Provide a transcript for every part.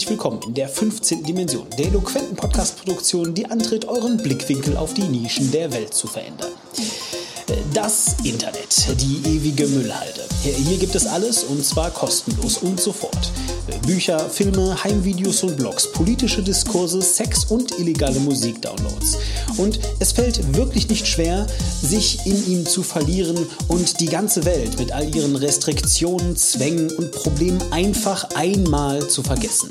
herzlich willkommen in der 15. Dimension, der eloquenten Podcast-Produktion, die antritt, euren Blickwinkel auf die Nischen der Welt zu verändern. Das Internet, die ewige Müllhalde. Hier gibt es alles und zwar kostenlos und sofort. Bücher, Filme, Heimvideos und Blogs, politische Diskurse, Sex und illegale Musikdownloads. Und es fällt wirklich nicht schwer, sich in ihm zu verlieren und die ganze Welt mit all ihren Restriktionen, Zwängen und Problemen einfach einmal zu vergessen.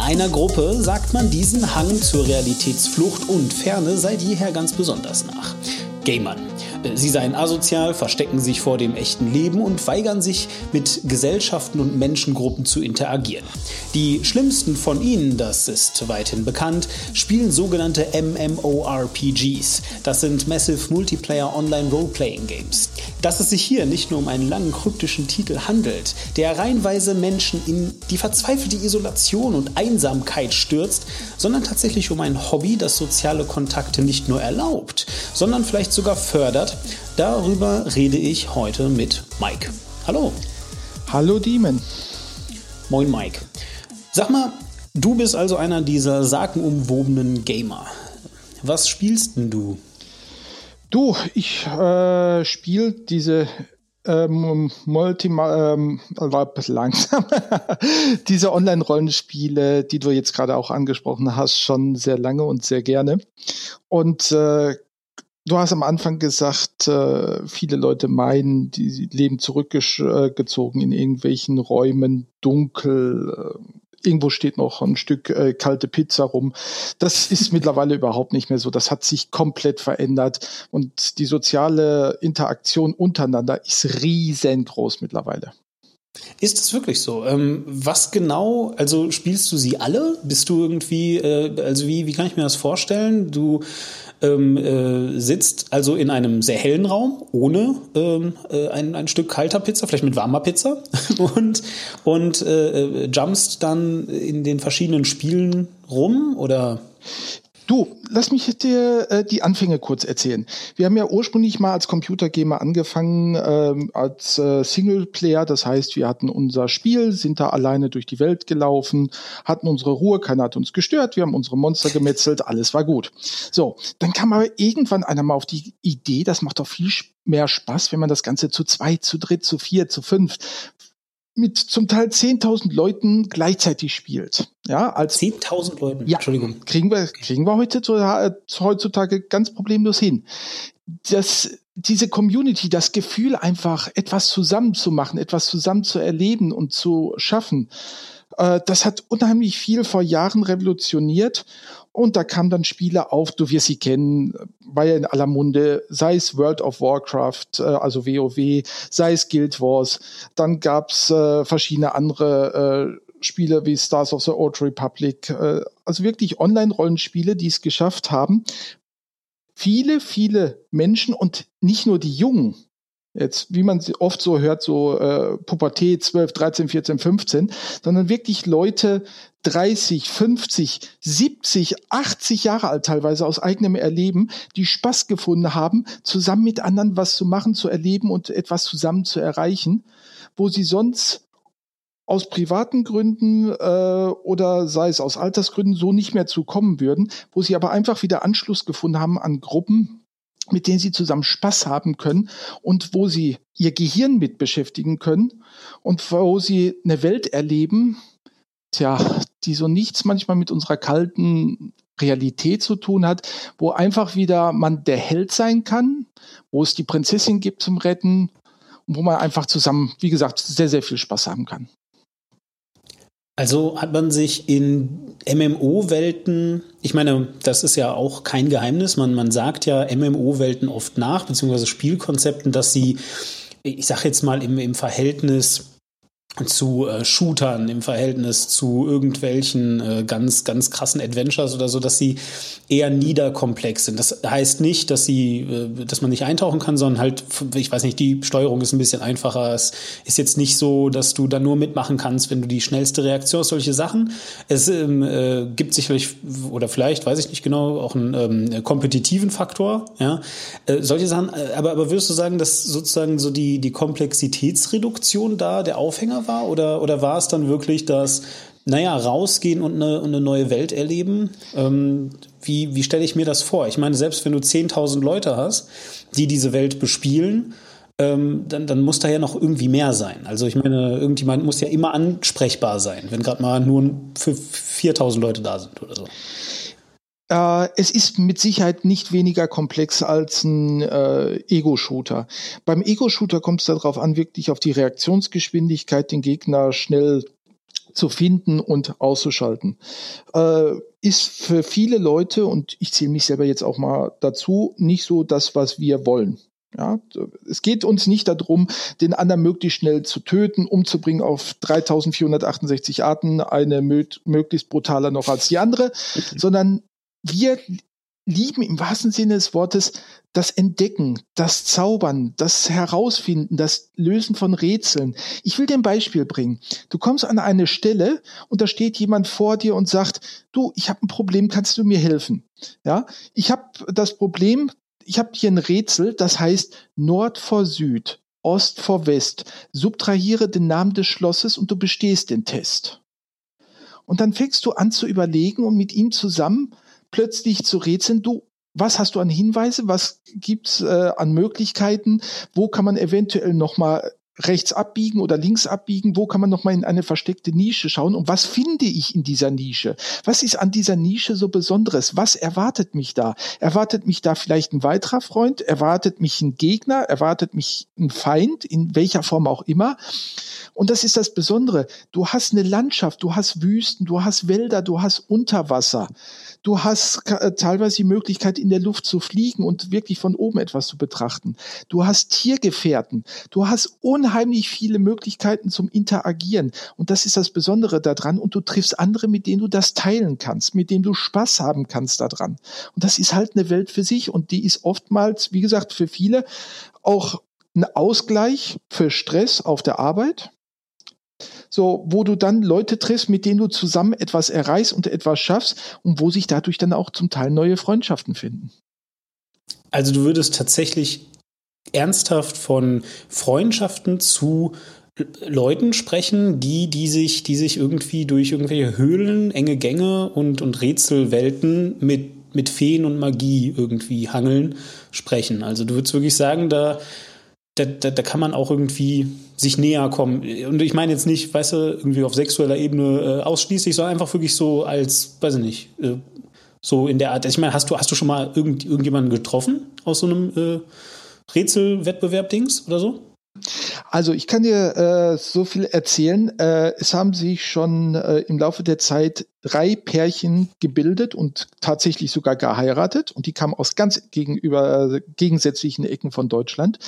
Einer Gruppe sagt man diesen Hang zur Realitätsflucht und Ferne seit jeher ganz besonders nach. Gamern. Sie seien asozial, verstecken sich vor dem echten Leben und weigern sich, mit Gesellschaften und Menschengruppen zu interagieren. Die schlimmsten von ihnen, das ist weithin bekannt, spielen sogenannte MMORPGs. Das sind Massive Multiplayer Online Role-Playing Games. Dass es sich hier nicht nur um einen langen kryptischen Titel handelt, der reihenweise Menschen in die verzweifelte Isolation und Einsamkeit stürzt, sondern tatsächlich um ein Hobby, das soziale Kontakte nicht nur erlaubt, sondern vielleicht sogar fördert, darüber rede ich heute mit Mike. Hallo. Hallo Demon. Moin Mike. Sag mal, du bist also einer dieser sagenumwobenen Gamer. Was spielst denn du? Du, ich äh, spiele diese ähm, Multi, ähm, war ein bisschen langsam. Diese Online-Rollenspiele, die du jetzt gerade auch angesprochen hast, schon sehr lange und sehr gerne. Und äh, du hast am Anfang gesagt, äh, viele Leute meinen, die leben zurückgezogen in irgendwelchen Räumen, dunkel, äh, irgendwo steht noch ein Stück äh, kalte Pizza rum. Das ist mittlerweile überhaupt nicht mehr so. Das hat sich komplett verändert und die soziale Interaktion untereinander ist riesengroß mittlerweile. Ist es wirklich so? Ähm, was genau, also spielst du sie alle? Bist du irgendwie, äh, also wie, wie kann ich mir das vorstellen? Du ähm, äh, sitzt also in einem sehr hellen Raum ohne ähm, äh, ein, ein Stück kalter Pizza, vielleicht mit warmer Pizza und, und äh, äh, jumpst dann in den verschiedenen Spielen rum oder? Du, lass mich dir äh, die Anfänge kurz erzählen. Wir haben ja ursprünglich mal als Computergamer angefangen ähm, als äh, Singleplayer. Das heißt, wir hatten unser Spiel, sind da alleine durch die Welt gelaufen, hatten unsere Ruhe, keiner hat uns gestört, wir haben unsere Monster gemetzelt, alles war gut. So, dann kam aber irgendwann einer mal auf die Idee, das macht doch viel mehr Spaß, wenn man das Ganze zu zwei, zu dritt, zu vier, zu fünf mit zum Teil 10.000 Leuten gleichzeitig spielt. Ja, als 10.000 Leuten. Ja, Entschuldigung. Kriegen wir kriegen wir heute heutzutage ganz problemlos hin. Das diese Community, das Gefühl einfach etwas zusammen zu machen, etwas zusammen zu erleben und zu schaffen, äh, das hat unheimlich viel vor Jahren revolutioniert und da kamen dann Spiele auf, du wirst sie kennen, war ja in aller Munde, sei es World of Warcraft, äh, also WoW, sei es Guild Wars. Dann gab's äh, verschiedene andere äh, Spiele wie Stars of the Old Republic. Äh, also wirklich Online-Rollenspiele, die es geschafft haben, viele, viele Menschen und nicht nur die Jungen, jetzt, wie man oft so hört, so äh, Pubertät 12, 13, 14, 15, sondern wirklich Leute 30, 50, 70, 80 Jahre alt teilweise aus eigenem Erleben, die Spaß gefunden haben, zusammen mit anderen was zu machen, zu erleben und etwas zusammen zu erreichen, wo sie sonst aus privaten Gründen äh, oder sei es aus Altersgründen so nicht mehr zu kommen würden, wo sie aber einfach wieder Anschluss gefunden haben an Gruppen, mit denen sie zusammen Spaß haben können und wo sie ihr Gehirn mit beschäftigen können und wo sie eine Welt erleben, tja, die so nichts manchmal mit unserer kalten Realität zu tun hat, wo einfach wieder man der Held sein kann, wo es die Prinzessin gibt zum Retten und wo man einfach zusammen, wie gesagt, sehr, sehr viel Spaß haben kann. Also hat man sich in MMO-Welten, ich meine, das ist ja auch kein Geheimnis, man, man sagt ja MMO-Welten oft nach, beziehungsweise Spielkonzepten, dass sie, ich sag jetzt mal, im, im Verhältnis zu äh, Shootern im Verhältnis zu irgendwelchen äh, ganz ganz krassen Adventures oder so, dass sie eher niederkomplex sind. Das heißt nicht, dass sie, äh, dass man nicht eintauchen kann, sondern halt, ich weiß nicht, die Steuerung ist ein bisschen einfacher. Es ist jetzt nicht so, dass du da nur mitmachen kannst, wenn du die schnellste Reaktion hast, solche Sachen. Es ähm, äh, gibt sicherlich oder vielleicht, weiß ich nicht genau, auch einen ähm, kompetitiven Faktor. Ja, äh, solche Sachen. Äh, aber aber würdest du sagen, dass sozusagen so die die Komplexitätsreduktion da der Aufhänger war? Oder, oder war es dann wirklich, dass naja, rausgehen und eine, und eine neue Welt erleben. Ähm, wie wie stelle ich mir das vor? Ich meine, selbst wenn du 10.000 Leute hast, die diese Welt bespielen, ähm, dann, dann muss da ja noch irgendwie mehr sein. Also ich meine, irgendjemand muss ja immer ansprechbar sein, wenn gerade mal nur für 4.000 Leute da sind oder so. Äh, es ist mit Sicherheit nicht weniger komplex als ein äh, Ego-Shooter. Beim Ego-Shooter kommt es darauf an, wirklich auf die Reaktionsgeschwindigkeit, den Gegner schnell zu finden und auszuschalten. Äh, ist für viele Leute, und ich zähle mich selber jetzt auch mal dazu, nicht so das, was wir wollen. Ja, es geht uns nicht darum, den anderen möglichst schnell zu töten, umzubringen auf 3468 Arten, eine möglichst brutaler noch als die andere, okay. sondern wir lieben im wahrsten Sinne des Wortes das Entdecken, das Zaubern, das Herausfinden, das Lösen von Rätseln. Ich will dir ein Beispiel bringen. Du kommst an eine Stelle und da steht jemand vor dir und sagt, du, ich habe ein Problem, kannst du mir helfen? Ja, ich habe das Problem, ich habe hier ein Rätsel, das heißt Nord vor Süd, Ost vor West. Subtrahiere den Namen des Schlosses und du bestehst den Test. Und dann fängst du an zu überlegen und mit ihm zusammen plötzlich zu rätseln, du, was hast du an Hinweise, was gibt's äh, an Möglichkeiten, wo kann man eventuell nochmal rechts abbiegen oder links abbiegen, wo kann man nochmal in eine versteckte Nische schauen und was finde ich in dieser Nische? Was ist an dieser Nische so Besonderes? Was erwartet mich da? Erwartet mich da vielleicht ein weiterer Freund? Erwartet mich ein Gegner? Erwartet mich ein Feind? In welcher Form auch immer? Und das ist das Besondere. Du hast eine Landschaft, du hast Wüsten, du hast Wälder, du hast Unterwasser. Du hast äh, teilweise die Möglichkeit, in der Luft zu fliegen und wirklich von oben etwas zu betrachten. Du hast Tiergefährten. Du hast unheimlich viele Möglichkeiten zum Interagieren. Und das ist das Besondere daran. Und du triffst andere, mit denen du das teilen kannst, mit denen du Spaß haben kannst daran. Und das ist halt eine Welt für sich. Und die ist oftmals, wie gesagt, für viele auch ein Ausgleich für Stress auf der Arbeit so, wo du dann Leute triffst, mit denen du zusammen etwas erreichst und etwas schaffst und wo sich dadurch dann auch zum Teil neue Freundschaften finden. Also du würdest tatsächlich ernsthaft von Freundschaften zu Leuten sprechen, die, die sich, die sich irgendwie durch irgendwelche Höhlen, enge Gänge und, und Rätselwelten mit, mit Feen und Magie irgendwie hangeln, sprechen. Also du würdest wirklich sagen, da, da, da, da kann man auch irgendwie sich näher kommen. Und ich meine jetzt nicht, weißt du, irgendwie auf sexueller Ebene äh, ausschließlich, sondern einfach wirklich so als, weiß ich nicht, äh, so in der Art. Ich meine, hast du, hast du schon mal irgend, irgendjemanden getroffen aus so einem äh, Rätselwettbewerb-Dings oder so? Also ich kann dir äh, so viel erzählen. Äh, es haben sich schon äh, im Laufe der Zeit drei Pärchen gebildet und tatsächlich sogar geheiratet. Und die kamen aus ganz gegenüber gegensätzlichen Ecken von Deutschland.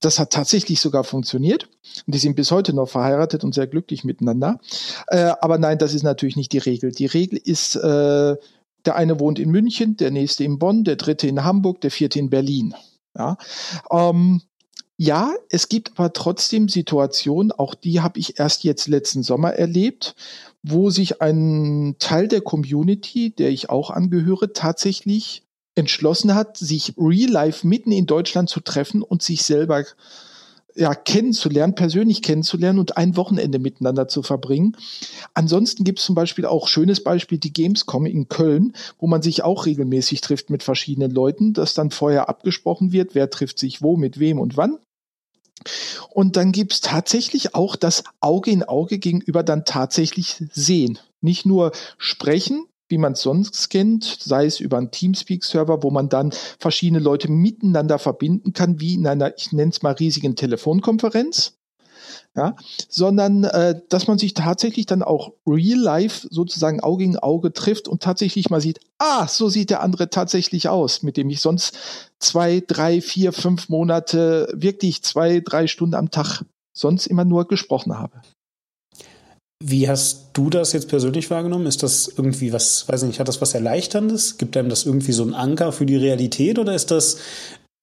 Das hat tatsächlich sogar funktioniert. Und die sind bis heute noch verheiratet und sehr glücklich miteinander. Äh, aber nein, das ist natürlich nicht die Regel. Die Regel ist, äh, der eine wohnt in München, der nächste in Bonn, der dritte in Hamburg, der vierte in Berlin. Ja, ähm, ja, es gibt aber trotzdem Situationen, auch die habe ich erst jetzt letzten Sommer erlebt, wo sich ein Teil der Community, der ich auch angehöre, tatsächlich entschlossen hat, sich real life mitten in Deutschland zu treffen und sich selber ja, kennenzulernen, persönlich kennenzulernen und ein Wochenende miteinander zu verbringen. Ansonsten gibt es zum Beispiel auch schönes Beispiel die Gamescom in Köln, wo man sich auch regelmäßig trifft mit verschiedenen Leuten, dass dann vorher abgesprochen wird, wer trifft sich wo, mit wem und wann. Und dann gibt's tatsächlich auch das Auge in Auge gegenüber dann tatsächlich sehen. Nicht nur sprechen, wie man es sonst kennt, sei es über einen Teamspeak-Server, wo man dann verschiedene Leute miteinander verbinden kann, wie in einer, ich nenne es mal, riesigen Telefonkonferenz, ja, sondern äh, dass man sich tatsächlich dann auch real life sozusagen Auge in Auge trifft und tatsächlich mal sieht, ah, so sieht der andere tatsächlich aus, mit dem ich sonst zwei, drei, vier, fünf Monate wirklich zwei, drei Stunden am Tag sonst immer nur gesprochen habe. Wie hast du das jetzt persönlich wahrgenommen? Ist das irgendwie was, weiß nicht, hat das was Erleichterndes? Gibt einem das irgendwie so ein Anker für die Realität oder ist das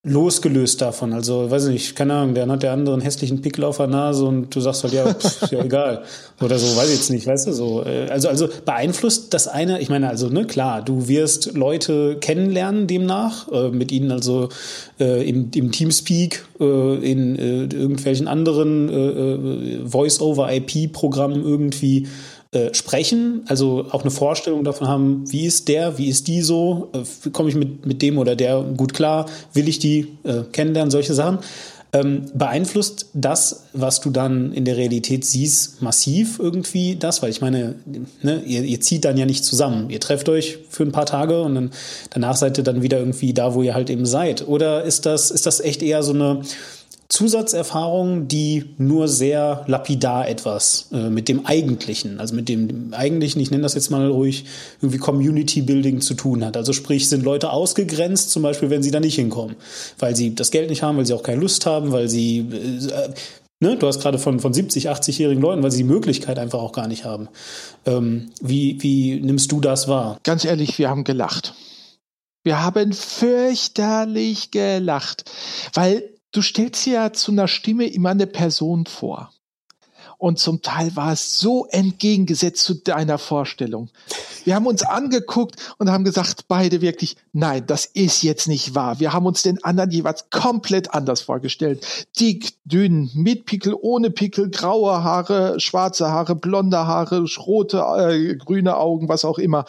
losgelöst davon. Also, weiß ich nicht, keine Ahnung, der hat der andere einen hässlichen Pickel auf der Nase und du sagst halt, ja, pff, ja, egal. Oder so, weiß ich jetzt nicht, weißt du, so. Äh, also, also beeinflusst das eine, ich meine, also, ne, klar, du wirst Leute kennenlernen demnach, äh, mit ihnen also äh, im, im Teamspeak, äh, in äh, irgendwelchen anderen äh, äh Voice-over-IP-Programmen irgendwie äh, sprechen, also auch eine Vorstellung davon haben, wie ist der, wie ist die so, äh, komme ich mit, mit dem oder der gut klar, will ich die äh, kennenlernen, solche Sachen. Ähm, beeinflusst das, was du dann in der Realität siehst, massiv irgendwie das? Weil ich meine, ne, ihr, ihr zieht dann ja nicht zusammen. Ihr trefft euch für ein paar Tage und dann danach seid ihr dann wieder irgendwie da, wo ihr halt eben seid. Oder ist das, ist das echt eher so eine Zusatzerfahrung, die nur sehr lapidar etwas äh, mit dem Eigentlichen, also mit dem, dem, Eigentlichen, ich nenne das jetzt mal ruhig, irgendwie Community Building zu tun hat. Also sprich, sind Leute ausgegrenzt, zum Beispiel, wenn sie da nicht hinkommen, weil sie das Geld nicht haben, weil sie auch keine Lust haben, weil sie, äh, ne, du hast gerade von, von 70, 80-jährigen Leuten, weil sie die Möglichkeit einfach auch gar nicht haben. Ähm, wie, wie nimmst du das wahr? Ganz ehrlich, wir haben gelacht. Wir haben fürchterlich gelacht, weil du stellst dir ja zu einer Stimme immer eine Person vor. Und zum Teil war es so entgegengesetzt zu deiner Vorstellung. Wir haben uns angeguckt und haben gesagt, beide wirklich, nein, das ist jetzt nicht wahr. Wir haben uns den anderen jeweils komplett anders vorgestellt. Dick, dünn, mit Pickel, ohne Pickel, graue Haare, schwarze Haare, blonde Haare, rote, äh, grüne Augen, was auch immer.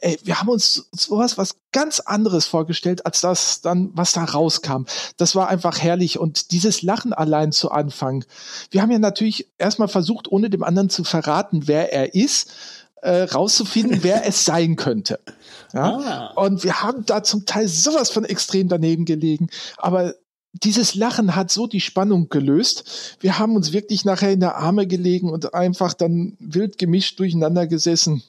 Ey, wir haben uns sowas, was ganz anderes vorgestellt, als das dann, was da rauskam. Das war einfach herrlich. Und dieses Lachen allein zu Anfang. Wir haben ja natürlich erstmal versucht, ohne dem anderen zu verraten, wer er ist, äh, rauszufinden, wer es sein könnte. Ja? Ah. Und wir haben da zum Teil sowas von extrem daneben gelegen. Aber dieses Lachen hat so die Spannung gelöst. Wir haben uns wirklich nachher in der Arme gelegen und einfach dann wild gemischt durcheinander gesessen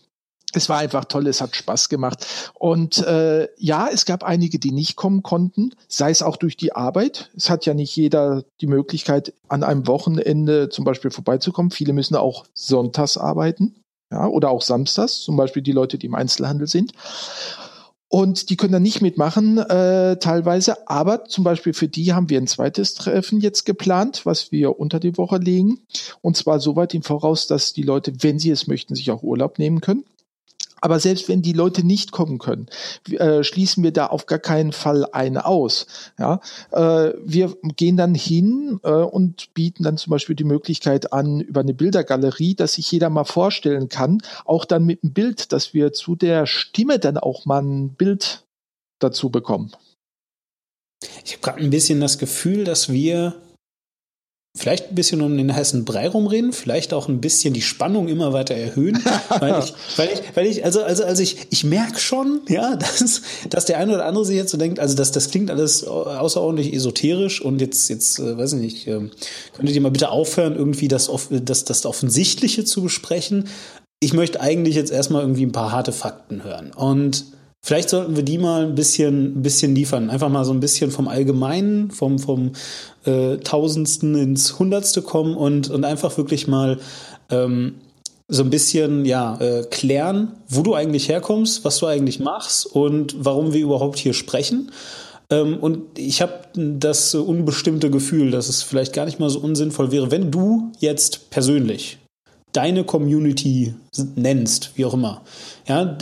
es war einfach toll, es hat Spaß gemacht. Und äh, ja, es gab einige, die nicht kommen konnten, sei es auch durch die Arbeit. Es hat ja nicht jeder die Möglichkeit, an einem Wochenende zum Beispiel vorbeizukommen. Viele müssen auch sonntags arbeiten, ja, oder auch samstags, zum Beispiel die Leute, die im Einzelhandel sind. Und die können dann nicht mitmachen, äh, teilweise. Aber zum Beispiel für die haben wir ein zweites Treffen jetzt geplant, was wir unter die Woche legen. Und zwar so weit im Voraus, dass die Leute, wenn sie es möchten, sich auch Urlaub nehmen können. Aber selbst wenn die Leute nicht kommen können, äh, schließen wir da auf gar keinen Fall eine aus. Ja, äh, wir gehen dann hin äh, und bieten dann zum Beispiel die Möglichkeit an über eine Bildergalerie, dass sich jeder mal vorstellen kann, auch dann mit einem Bild, dass wir zu der Stimme dann auch mal ein Bild dazu bekommen. Ich habe gerade ein bisschen das Gefühl, dass wir vielleicht ein bisschen um den heißen Brei rumreden, vielleicht auch ein bisschen die Spannung immer weiter erhöhen, weil ich, weil ich, weil ich, also, also, also ich, ich merke schon, ja, dass, dass der eine oder andere sich jetzt so denkt, also das, das klingt alles außerordentlich esoterisch und jetzt, jetzt, äh, weiß ich nicht, äh, könntet ihr mal bitte aufhören, irgendwie das, das, das Offensichtliche zu besprechen. Ich möchte eigentlich jetzt erstmal irgendwie ein paar harte Fakten hören und Vielleicht sollten wir die mal ein bisschen, bisschen liefern. Einfach mal so ein bisschen vom Allgemeinen, vom, vom äh, Tausendsten ins Hundertste kommen und, und einfach wirklich mal ähm, so ein bisschen ja, äh, klären, wo du eigentlich herkommst, was du eigentlich machst und warum wir überhaupt hier sprechen. Ähm, und ich habe das unbestimmte Gefühl, dass es vielleicht gar nicht mal so unsinnvoll wäre, wenn du jetzt persönlich deine Community nennst, wie auch immer, ja,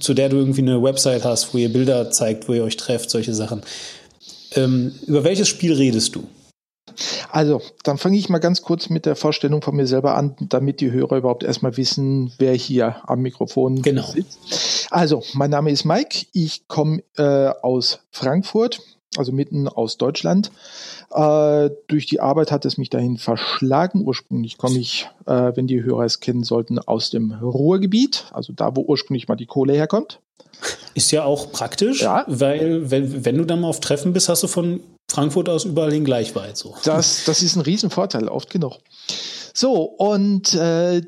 zu der du irgendwie eine Website hast, wo ihr Bilder zeigt, wo ihr euch trefft, solche Sachen. Ähm, über welches Spiel redest du? Also, dann fange ich mal ganz kurz mit der Vorstellung von mir selber an, damit die Hörer überhaupt erstmal wissen, wer hier am Mikrofon genau. sitzt. Also, mein Name ist Mike, ich komme äh, aus Frankfurt, also mitten aus Deutschland. Äh, durch die Arbeit hat es mich dahin verschlagen. Ursprünglich komme ich, äh, wenn die Hörer es kennen sollten, aus dem Ruhrgebiet, also da, wo ursprünglich mal die Kohle herkommt. Ist ja auch praktisch, ja. weil wenn, wenn du dann mal auf Treffen bist, hast du von Frankfurt aus überall hin gleich weit. So. Das, das ist ein Riesenvorteil, oft genug. So, und äh,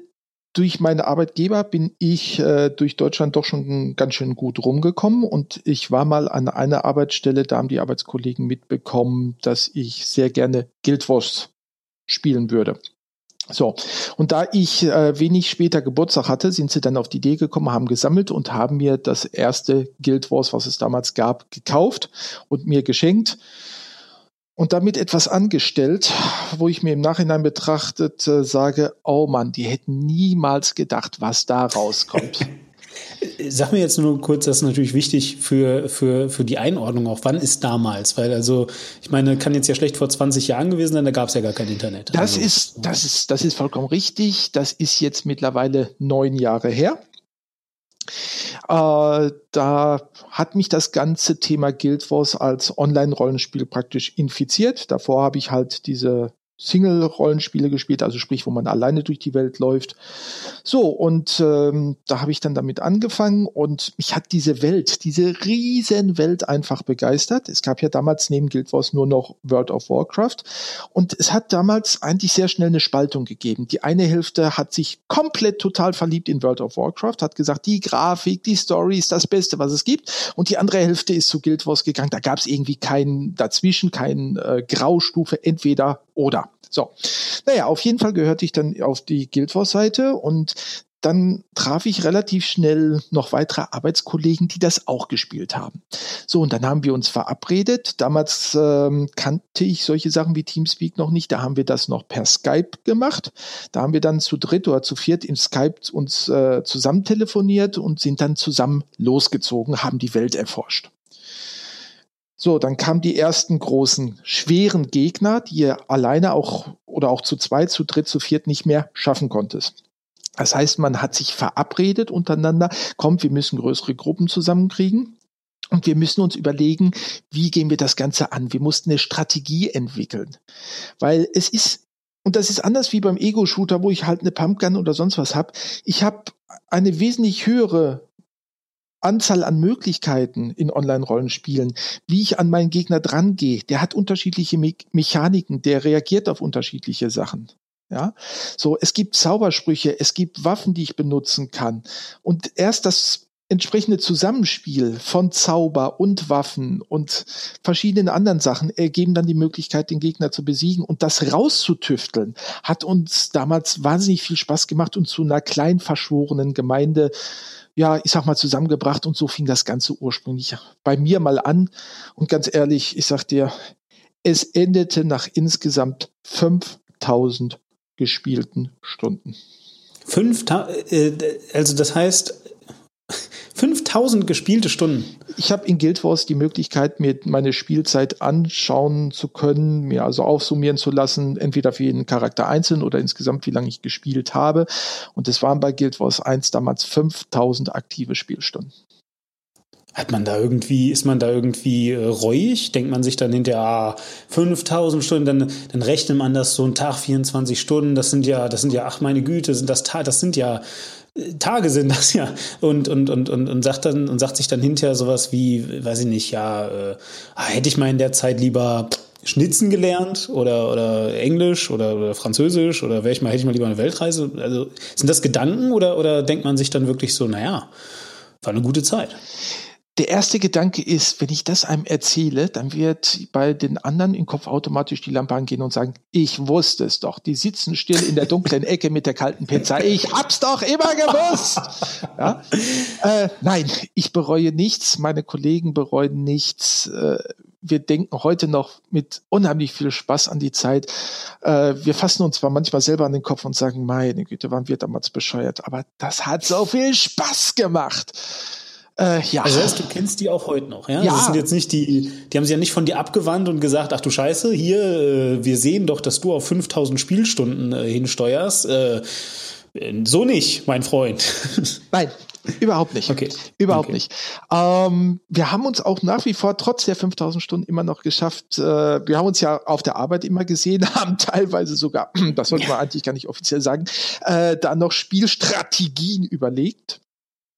durch meine Arbeitgeber bin ich äh, durch Deutschland doch schon ganz schön gut rumgekommen und ich war mal an einer Arbeitsstelle, da haben die Arbeitskollegen mitbekommen, dass ich sehr gerne Guild Wars spielen würde. So, und da ich äh, wenig später Geburtstag hatte, sind sie dann auf die Idee gekommen, haben gesammelt und haben mir das erste Guild Wars, was es damals gab, gekauft und mir geschenkt und damit etwas angestellt, wo ich mir im Nachhinein betrachtet äh, sage, oh Mann, die hätten niemals gedacht, was da rauskommt. Sag mir jetzt nur kurz, das ist natürlich wichtig für, für, für die Einordnung auch. Wann ist damals? Weil also, ich meine, kann jetzt ja schlecht vor 20 Jahren gewesen sein, da gab es ja gar kein Internet. Das also, ist, das ist, das ist vollkommen richtig. Das ist jetzt mittlerweile neun Jahre her. Äh, da hat mich das ganze Thema Guild Wars als Online-Rollenspiel praktisch infiziert. Davor habe ich halt diese Single-Rollenspiele gespielt, also sprich, wo man alleine durch die Welt läuft. So, und ähm, da habe ich dann damit angefangen und mich hat diese Welt, diese riesen Welt einfach begeistert. Es gab ja damals neben Guild Wars nur noch World of Warcraft und es hat damals eigentlich sehr schnell eine Spaltung gegeben. Die eine Hälfte hat sich komplett total verliebt in World of Warcraft, hat gesagt, die Grafik, die Story ist das Beste, was es gibt und die andere Hälfte ist zu Guild Wars gegangen. Da gab es irgendwie keinen dazwischen, kein äh, Graustufe, entweder oder. So. Naja, auf jeden Fall gehörte ich dann auf die Guild Wars Seite und dann traf ich relativ schnell noch weitere Arbeitskollegen, die das auch gespielt haben. So, und dann haben wir uns verabredet. Damals ähm, kannte ich solche Sachen wie Teamspeak noch nicht. Da haben wir das noch per Skype gemacht. Da haben wir dann zu dritt oder zu viert im Skype uns äh, zusammen telefoniert und sind dann zusammen losgezogen, haben die Welt erforscht. So, dann kamen die ersten großen, schweren Gegner, die ihr alleine auch oder auch zu zweit, zu dritt, zu viert nicht mehr schaffen konntest. Das heißt, man hat sich verabredet untereinander, kommt, wir müssen größere Gruppen zusammenkriegen. Und wir müssen uns überlegen, wie gehen wir das Ganze an? Wir mussten eine Strategie entwickeln. Weil es ist, und das ist anders wie beim Ego-Shooter, wo ich halt eine Pumpgun oder sonst was habe. Ich habe eine wesentlich höhere Anzahl an Möglichkeiten in Online-Rollenspielen, wie ich an meinen Gegner drangehe. Der hat unterschiedliche Me Mechaniken, der reagiert auf unterschiedliche Sachen. Ja, so, es gibt Zaubersprüche, es gibt Waffen, die ich benutzen kann. Und erst das entsprechende Zusammenspiel von Zauber und Waffen und verschiedenen anderen Sachen ergeben dann die Möglichkeit, den Gegner zu besiegen. Und das rauszutüfteln hat uns damals wahnsinnig viel Spaß gemacht und zu einer klein verschworenen Gemeinde ja, ich sag mal, zusammengebracht und so fing das Ganze ursprünglich bei mir mal an. Und ganz ehrlich, ich sag dir, es endete nach insgesamt 5000 gespielten Stunden. Fünf, äh, also das heißt, 5000 gespielte Stunden. Ich habe in Guild Wars die Möglichkeit, mir meine Spielzeit anschauen zu können, mir also aufsummieren zu lassen, entweder für jeden Charakter einzeln oder insgesamt, wie lange ich gespielt habe. Und es waren bei Guild Wars 1 damals 5000 aktive Spielstunden. Hat man da irgendwie, ist man da irgendwie äh, reuig? Denkt man sich dann hinterher, ah, 5000 Stunden, dann, dann rechnet man das so ein Tag, 24 Stunden, das sind ja, das sind ja, ach meine Güte, sind das, das sind ja Tage sind das ja. Und und und und und sagt dann und sagt sich dann hinterher sowas wie weiß ich nicht ja äh, hätte ich mal in der Zeit lieber Schnitzen gelernt oder oder Englisch oder, oder Französisch oder wäre ich mal hätte ich mal lieber eine Weltreise? Also sind das Gedanken oder oder denkt man sich dann wirklich so naja war eine gute Zeit der erste Gedanke ist, wenn ich das einem erzähle, dann wird bei den anderen im Kopf automatisch die Lampe angehen und sagen, ich wusste es doch. Die sitzen still in der dunklen Ecke mit der kalten Pizza. Ich hab's doch immer gewusst. Ja? Äh, nein, ich bereue nichts. Meine Kollegen bereuen nichts. Äh, wir denken heute noch mit unheimlich viel Spaß an die Zeit. Äh, wir fassen uns zwar manchmal selber an den Kopf und sagen, meine Güte, waren wir damals bescheuert, aber das hat so viel Spaß gemacht. Äh, ja. Also heißt, du kennst die auch heute noch, ja? ja? Das sind jetzt nicht die, die haben sich ja nicht von dir abgewandt und gesagt, ach du Scheiße, hier, äh, wir sehen doch, dass du auf 5000 Spielstunden äh, hinsteuerst. Äh, so nicht, mein Freund. Nein, Überhaupt nicht. Okay. Überhaupt okay. nicht. Ähm, wir haben uns auch nach wie vor trotz der 5000 Stunden immer noch geschafft. Äh, wir haben uns ja auf der Arbeit immer gesehen, haben teilweise sogar, das sollte man eigentlich gar nicht offiziell sagen, äh, da noch Spielstrategien überlegt.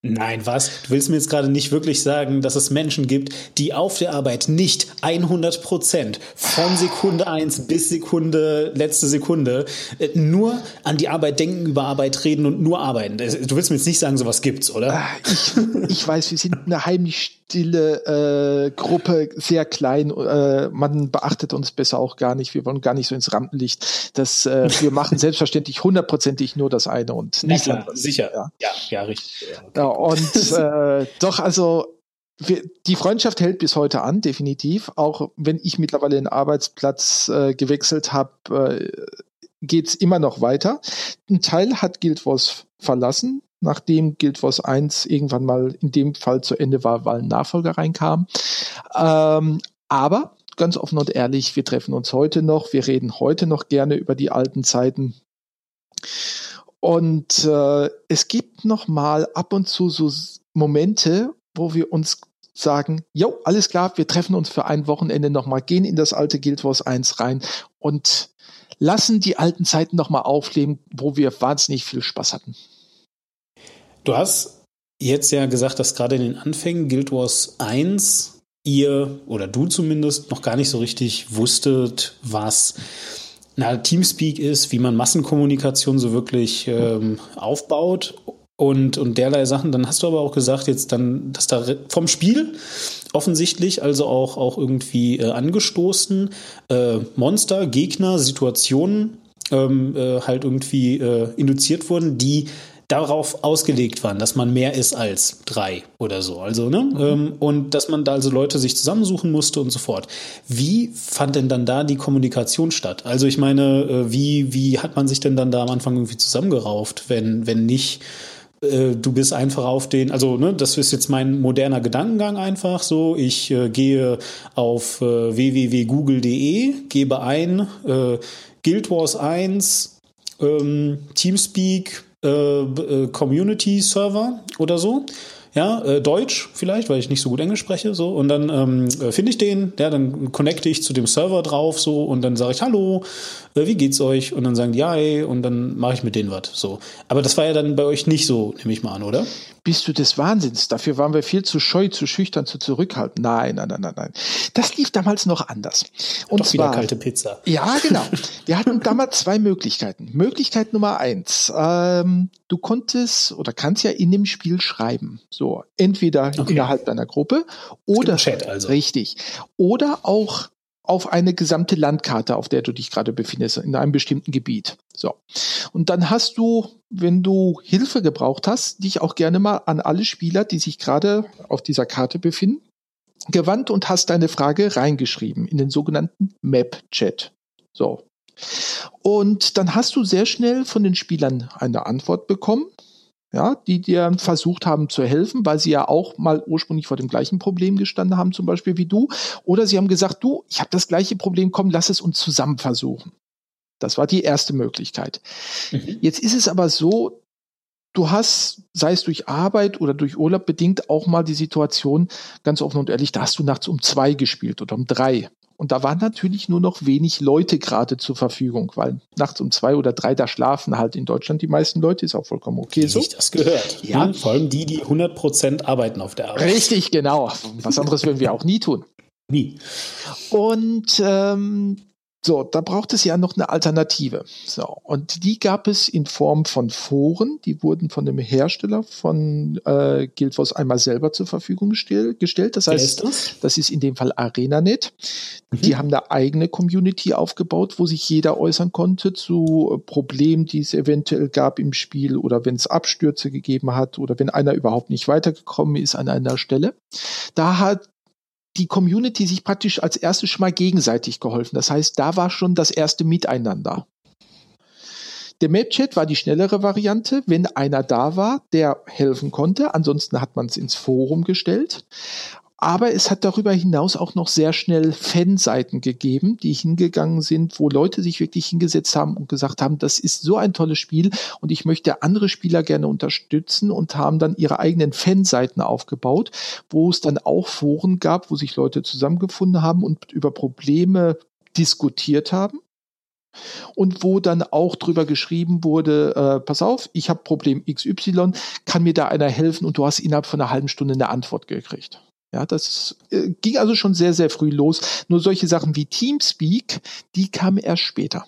Nein, was? Du willst mir jetzt gerade nicht wirklich sagen, dass es Menschen gibt, die auf der Arbeit nicht 100 Prozent von Sekunde eins bis Sekunde, letzte Sekunde, äh, nur an die Arbeit denken, über Arbeit reden und nur arbeiten. Du willst mir jetzt nicht sagen, sowas gibt's, oder? Ah, ich, ich weiß, wir sind eine heimlich stille äh, Gruppe, sehr klein. Äh, man beachtet uns besser auch gar nicht. Wir wollen gar nicht so ins Rampenlicht. Das, äh, wir machen selbstverständlich hundertprozentig nur das eine und nicht klar, sicher. Ja, ja, ja richtig. Ja, und äh, doch, also wir, die Freundschaft hält bis heute an, definitiv. Auch wenn ich mittlerweile den Arbeitsplatz äh, gewechselt habe, äh, geht's immer noch weiter. Ein Teil hat Guild Wars verlassen, nachdem Guild Wars 1 irgendwann mal in dem Fall zu Ende war, weil ein Nachfolger reinkam. Ähm, aber ganz offen und ehrlich, wir treffen uns heute noch, wir reden heute noch gerne über die alten Zeiten. Und äh, es gibt noch mal ab und zu so Momente, wo wir uns sagen, jo, alles klar, wir treffen uns für ein Wochenende nochmal, gehen in das alte Guild Wars 1 rein und lassen die alten Zeiten nochmal aufleben, wo wir wahnsinnig viel Spaß hatten. Du hast jetzt ja gesagt, dass gerade in den Anfängen Guild Wars 1 ihr oder du zumindest noch gar nicht so richtig wusstet, was na, Teamspeak ist, wie man Massenkommunikation so wirklich ähm, aufbaut und, und derlei Sachen. Dann hast du aber auch gesagt, jetzt dann, dass da vom Spiel offensichtlich, also auch, auch irgendwie äh, angestoßen, äh, Monster, Gegner, Situationen ähm, äh, halt irgendwie äh, induziert wurden, die darauf ausgelegt waren, dass man mehr ist als drei oder so. Also, ne? Mhm. Ähm, und dass man da also Leute sich zusammensuchen musste und so fort. Wie fand denn dann da die Kommunikation statt? Also ich meine, äh, wie, wie hat man sich denn dann da am Anfang irgendwie zusammengerauft, wenn, wenn nicht äh, du bist einfach auf den, also ne, das ist jetzt mein moderner Gedankengang einfach so. Ich äh, gehe auf äh, www.google.de, gebe ein äh, Guild Wars 1, ähm, Teamspeak, äh, äh, Community Server oder so. Ja, äh, Deutsch vielleicht, weil ich nicht so gut Englisch spreche, so. Und dann ähm, äh, finde ich den, ja, dann connecte ich zu dem Server drauf, so. Und dann sage ich Hallo, wie geht's euch? Und dann sagen die ja, ey, und dann mache ich mit denen was, so. Aber das war ja dann bei euch nicht so, nehme ich mal an, oder? Bist du des Wahnsinns? Dafür waren wir viel zu scheu, zu schüchtern, zu zurückhaltend. Nein, nein, nein, nein, nein. Das lief damals noch anders. Und Doch zwar, wieder kalte Pizza. Ja, genau. Wir hatten damals zwei Möglichkeiten. Möglichkeit Nummer eins: ähm, Du konntest oder kannst ja in dem Spiel schreiben. So, entweder okay. innerhalb deiner Gruppe oder Chat also. richtig oder auch auf eine gesamte Landkarte, auf der du dich gerade befindest, in einem bestimmten Gebiet. So. Und dann hast du, wenn du Hilfe gebraucht hast, dich auch gerne mal an alle Spieler, die sich gerade auf dieser Karte befinden, gewandt und hast deine Frage reingeschrieben in den sogenannten Map-Chat. So. Und dann hast du sehr schnell von den Spielern eine Antwort bekommen ja, die dir versucht haben zu helfen, weil sie ja auch mal ursprünglich vor dem gleichen Problem gestanden haben, zum Beispiel wie du. Oder sie haben gesagt, du, ich habe das gleiche Problem, komm, lass es uns zusammen versuchen. Das war die erste Möglichkeit. Mhm. Jetzt ist es aber so, du hast, sei es durch Arbeit oder durch Urlaub bedingt, auch mal die Situation, ganz offen und ehrlich, da hast du nachts um zwei gespielt oder um drei. Und da waren natürlich nur noch wenig Leute gerade zur Verfügung, weil nachts um zwei oder drei, da schlafen halt in Deutschland die meisten Leute, ist auch vollkommen okay so. Ich das gehört. Ja. ja. Vor allem die, die 100 Prozent arbeiten auf der Arbeit. Richtig, genau. Was anderes würden wir auch nie tun. Nie. Und ähm, so, da braucht es ja noch eine Alternative. So, und die gab es in Form von Foren. Die wurden von dem Hersteller von äh, Guild Wars einmal selber zur Verfügung gestell, gestellt. Das heißt, das? das? ist in dem Fall ArenaNet. Mhm. Die haben eine eigene Community aufgebaut, wo sich jeder äußern konnte zu Problemen, die es eventuell gab im Spiel oder wenn es Abstürze gegeben hat oder wenn einer überhaupt nicht weitergekommen ist an einer Stelle. Da hat die Community sich praktisch als erstes schon mal gegenseitig geholfen. Das heißt, da war schon das erste Miteinander. Der Mapchat war die schnellere Variante, wenn einer da war, der helfen konnte. Ansonsten hat man es ins Forum gestellt. Aber es hat darüber hinaus auch noch sehr schnell Fanseiten gegeben, die hingegangen sind, wo Leute sich wirklich hingesetzt haben und gesagt haben, das ist so ein tolles Spiel und ich möchte andere Spieler gerne unterstützen und haben dann ihre eigenen Fanseiten aufgebaut, wo es dann auch Foren gab, wo sich Leute zusammengefunden haben und über Probleme diskutiert haben und wo dann auch drüber geschrieben wurde, äh, pass auf, ich habe Problem XY, kann mir da einer helfen und du hast innerhalb von einer halben Stunde eine Antwort gekriegt. Ja, das äh, ging also schon sehr, sehr früh los. Nur solche Sachen wie Teamspeak, die kamen erst später.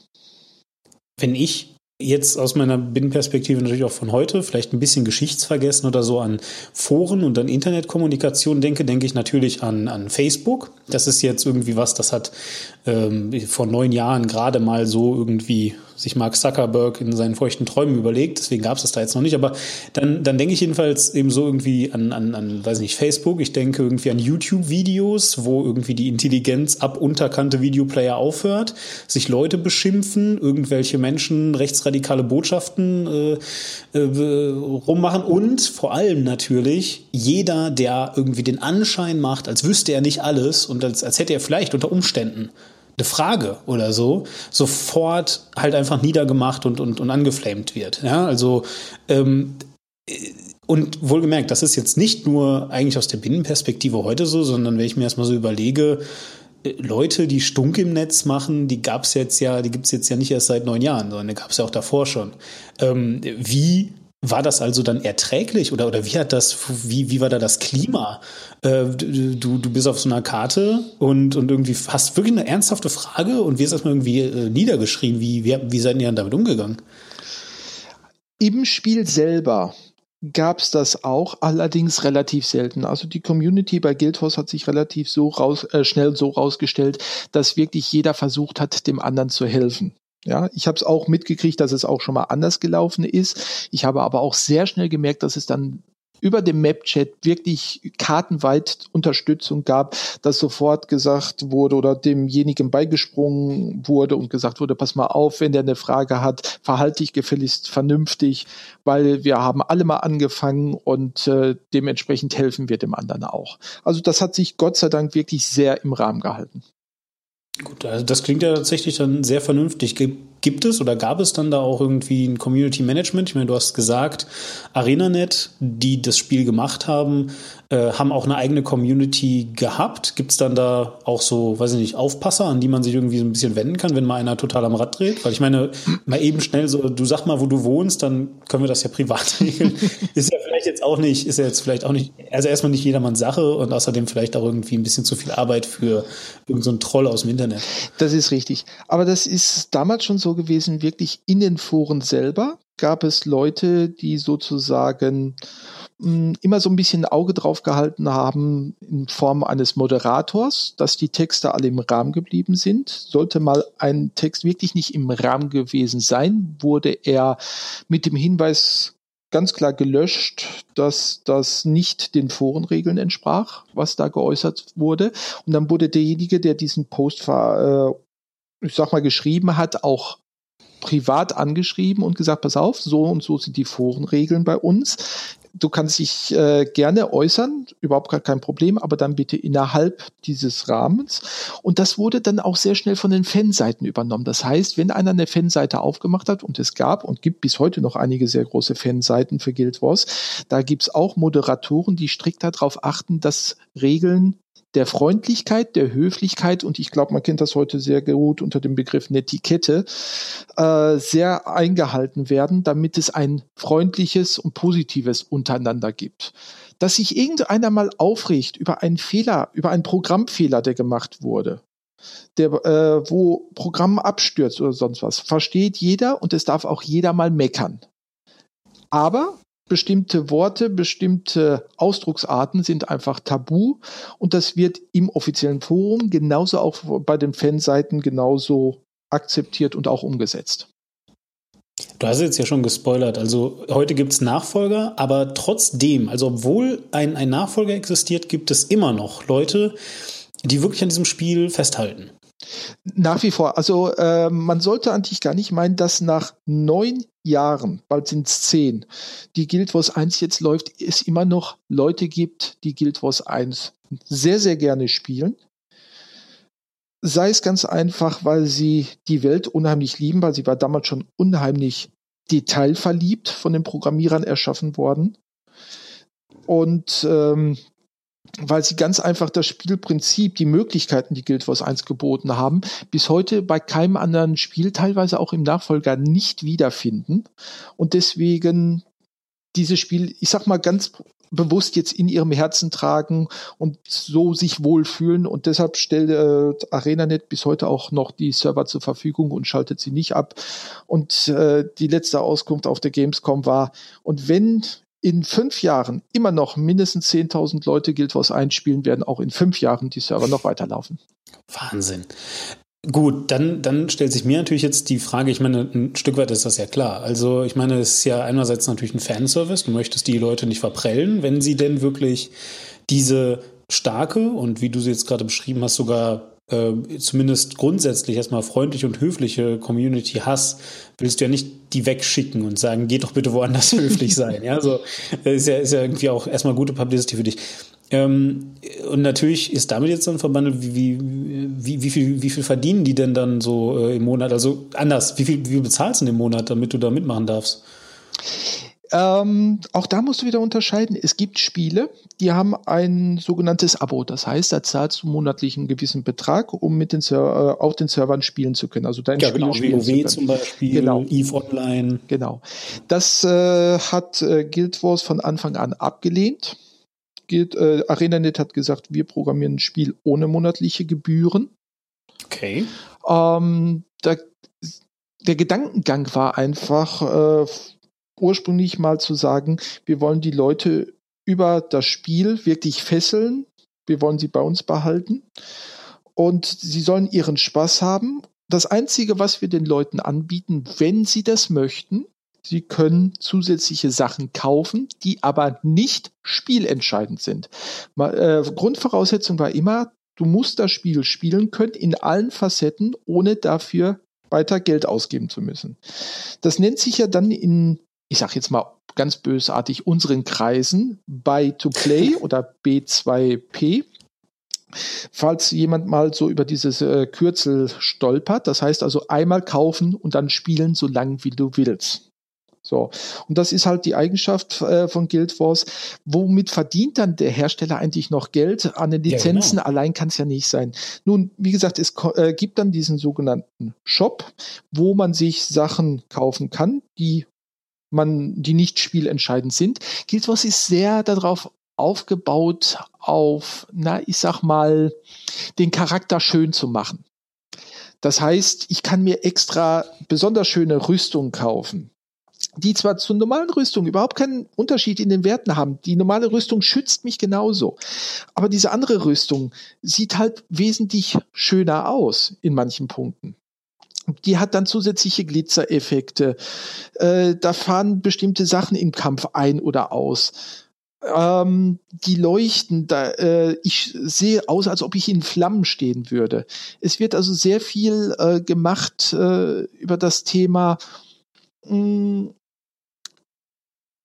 Wenn ich jetzt aus meiner Binnenperspektive natürlich auch von heute, vielleicht ein bisschen geschichtsvergessen oder so an Foren und an Internetkommunikation denke, denke ich natürlich an, an Facebook. Das ist jetzt irgendwie was, das hat ähm, vor neun Jahren gerade mal so irgendwie sich Mark Zuckerberg in seinen feuchten Träumen überlegt. Deswegen gab es das da jetzt noch nicht. Aber dann, dann denke ich jedenfalls eben so irgendwie an, an, an, weiß nicht, Facebook. Ich denke irgendwie an YouTube-Videos, wo irgendwie die Intelligenz ab unterkannte Videoplayer aufhört, sich Leute beschimpfen, irgendwelche Menschen rechtsradikale Botschaften äh, äh, rummachen und vor allem natürlich jeder, der irgendwie den Anschein macht, als wüsste er nicht alles und als, als hätte er vielleicht unter Umständen eine Frage oder so sofort halt einfach niedergemacht und, und, und angeflamed wird. Ja, also ähm, und wohlgemerkt, das ist jetzt nicht nur eigentlich aus der Binnenperspektive heute so, sondern wenn ich mir erstmal so überlege, äh, Leute, die Stunk im Netz machen, die gab es jetzt ja, die gibt es jetzt ja nicht erst seit neun Jahren, sondern die gab es ja auch davor schon. Ähm, wie war das also dann erträglich oder, oder wie hat das, wie, wie war da das Klima? Äh, du, du bist auf so einer Karte und, und irgendwie hast wirklich eine ernsthafte Frage und wirst erstmal irgendwie äh, niedergeschrien. Wie, wie, wie seid ihr dann damit umgegangen? Im Spiel selber gab es das auch, allerdings relativ selten. Also die Community bei Guildhorse hat sich relativ so raus, äh, schnell so rausgestellt, dass wirklich jeder versucht hat, dem anderen zu helfen. Ja, ich habe es auch mitgekriegt, dass es auch schon mal anders gelaufen ist. Ich habe aber auch sehr schnell gemerkt, dass es dann über dem Map-Chat wirklich kartenweit Unterstützung gab, dass sofort gesagt wurde oder demjenigen beigesprungen wurde und gesagt wurde, pass mal auf, wenn der eine Frage hat, verhalte dich gefälligst vernünftig, weil wir haben alle mal angefangen und äh, dementsprechend helfen wir dem anderen auch. Also das hat sich Gott sei Dank wirklich sehr im Rahmen gehalten. Gut, also das klingt ja tatsächlich dann sehr vernünftig. Gibt es oder gab es dann da auch irgendwie ein Community Management? Ich meine, du hast gesagt, ArenaNet, die das Spiel gemacht haben, äh, haben auch eine eigene Community gehabt. Gibt es dann da auch so, weiß ich nicht, Aufpasser, an die man sich irgendwie so ein bisschen wenden kann, wenn mal einer total am Rad dreht? Weil ich meine, mal eben schnell so, du sag mal, wo du wohnst, dann können wir das ja privat regeln. ist ja vielleicht jetzt auch nicht, ist ja jetzt vielleicht auch nicht, also erstmal nicht jedermanns Sache und außerdem vielleicht auch irgendwie ein bisschen zu viel Arbeit für irgendeinen so Troll aus dem Internet. Das ist richtig. Aber das ist damals schon so gewesen, wirklich in den Foren selber gab es Leute, die sozusagen mh, hm, immer so ein bisschen Auge drauf gehalten haben in Form eines Moderators, dass die Texte alle im Rahmen geblieben sind. Sollte mal ein Text wirklich nicht im Rahmen gewesen sein, wurde er mit dem Hinweis ganz klar gelöscht, dass das nicht den Forenregeln entsprach, was da geäußert wurde. Und dann wurde derjenige, der diesen Post, äh, ich sag mal, geschrieben hat, auch privat angeschrieben und gesagt, pass auf, so und so sind die Forenregeln bei uns. Du kannst dich äh, gerne äußern, überhaupt gar kein Problem, aber dann bitte innerhalb dieses Rahmens. Und das wurde dann auch sehr schnell von den Fanseiten übernommen. Das heißt, wenn einer eine Fanseite aufgemacht hat, und es gab und gibt bis heute noch einige sehr große Fanseiten für Guild Wars, da gibt's auch Moderatoren, die strikt darauf achten, dass Regeln der Freundlichkeit, der Höflichkeit und ich glaube, man kennt das heute sehr gut unter dem Begriff Netiquette, äh, sehr eingehalten werden, damit es ein freundliches und positives untereinander gibt. Dass sich irgendeiner mal aufregt über einen Fehler, über einen Programmfehler, der gemacht wurde, der, äh, wo Programm abstürzt oder sonst was, versteht jeder und es darf auch jeder mal meckern. Aber bestimmte Worte, bestimmte Ausdrucksarten sind einfach tabu und das wird im offiziellen Forum genauso auch bei den Fanseiten genauso akzeptiert und auch umgesetzt. Du hast jetzt ja schon gespoilert. Also heute gibt es Nachfolger, aber trotzdem, also obwohl ein, ein Nachfolger existiert, gibt es immer noch Leute, die wirklich an diesem Spiel festhalten. Nach wie vor. Also äh, man sollte eigentlich gar nicht meinen, dass nach neun Jahren, bald sind es zehn, die Guild Wars 1 jetzt läuft, es immer noch Leute gibt, die Guild Wars 1 sehr, sehr gerne spielen. Sei es ganz einfach, weil sie die Welt unheimlich lieben, weil sie war damals schon unheimlich detailverliebt von den Programmierern erschaffen worden. Und ähm, weil sie ganz einfach das Spielprinzip, die Möglichkeiten, die Guild Wars 1 geboten haben, bis heute bei keinem anderen Spiel, teilweise auch im Nachfolger, nicht wiederfinden. Und deswegen dieses Spiel, ich sag mal ganz bewusst jetzt in ihrem Herzen tragen und so sich wohlfühlen. Und deshalb stellt äh, ArenaNet bis heute auch noch die Server zur Verfügung und schaltet sie nicht ab. Und äh, die letzte Auskunft auf der Gamescom war, und wenn in fünf Jahren immer noch mindestens 10.000 Leute Guild Wars einspielen, werden auch in fünf Jahren die Server noch weiterlaufen. Wahnsinn. Gut, dann, dann stellt sich mir natürlich jetzt die Frage, ich meine, ein Stück weit ist das ja klar. Also ich meine, es ist ja einerseits natürlich ein Fanservice, du möchtest die Leute nicht verprellen, wenn sie denn wirklich diese starke und wie du sie jetzt gerade beschrieben hast, sogar äh, zumindest grundsätzlich erstmal freundliche und höfliche Community hast, willst du ja nicht die wegschicken und sagen, geht doch bitte woanders höflich sein. Ja, so äh, ist ja, ist ja irgendwie auch erstmal gute Publicity für dich. Ähm, und natürlich ist damit jetzt dann verbandelt, wie, wie, wie, viel, wie viel verdienen die denn dann so äh, im Monat? Also anders, wie viel, wie viel bezahlst du im Monat, damit du da mitmachen darfst? Ähm, auch da musst du wieder unterscheiden. Es gibt Spiele, die haben ein sogenanntes Abo. Das heißt, da zahlst du monatlich einen gewissen Betrag, um mit den Ser äh, auf den Servern spielen zu können. Also dein ja, Spiel genau, spielen WoW zum Beispiel, genau. EVE Online. Genau. Das äh, hat äh, Guild Wars von Anfang an abgelehnt. Guild, äh, ArenaNet hat gesagt, wir programmieren ein Spiel ohne monatliche Gebühren. Okay. Ähm, da, der Gedankengang war einfach, äh, ursprünglich mal zu sagen, wir wollen die Leute über das Spiel wirklich fesseln, wir wollen sie bei uns behalten und sie sollen ihren Spaß haben. Das Einzige, was wir den Leuten anbieten, wenn sie das möchten, sie können zusätzliche Sachen kaufen, die aber nicht spielentscheidend sind. Äh, Grundvoraussetzung war immer, du musst das Spiel spielen können in allen Facetten, ohne dafür weiter Geld ausgeben zu müssen. Das nennt sich ja dann in ich sage jetzt mal ganz bösartig, unseren Kreisen Buy to Play oder B2P. Falls jemand mal so über dieses äh, Kürzel stolpert, das heißt also einmal kaufen und dann spielen, so lang wie du willst. So. Und das ist halt die Eigenschaft äh, von Guild Wars. Womit verdient dann der Hersteller eigentlich noch Geld? An den Lizenzen ja, genau. allein kann es ja nicht sein. Nun, wie gesagt, es äh, gibt dann diesen sogenannten Shop, wo man sich Sachen kaufen kann, die man, die nicht spielentscheidend sind. Guild Wars ist sehr darauf aufgebaut, auf, na, ich sag mal, den Charakter schön zu machen. Das heißt, ich kann mir extra besonders schöne Rüstung kaufen, die zwar zur normalen Rüstung überhaupt keinen Unterschied in den Werten haben. Die normale Rüstung schützt mich genauso. Aber diese andere Rüstung sieht halt wesentlich schöner aus in manchen Punkten. Die hat dann zusätzliche Glitzereffekte. Äh, da fahren bestimmte Sachen im Kampf ein oder aus. Ähm, die leuchten, da, äh, ich sehe aus, als ob ich in Flammen stehen würde. Es wird also sehr viel äh, gemacht äh, über das Thema, mh, hm,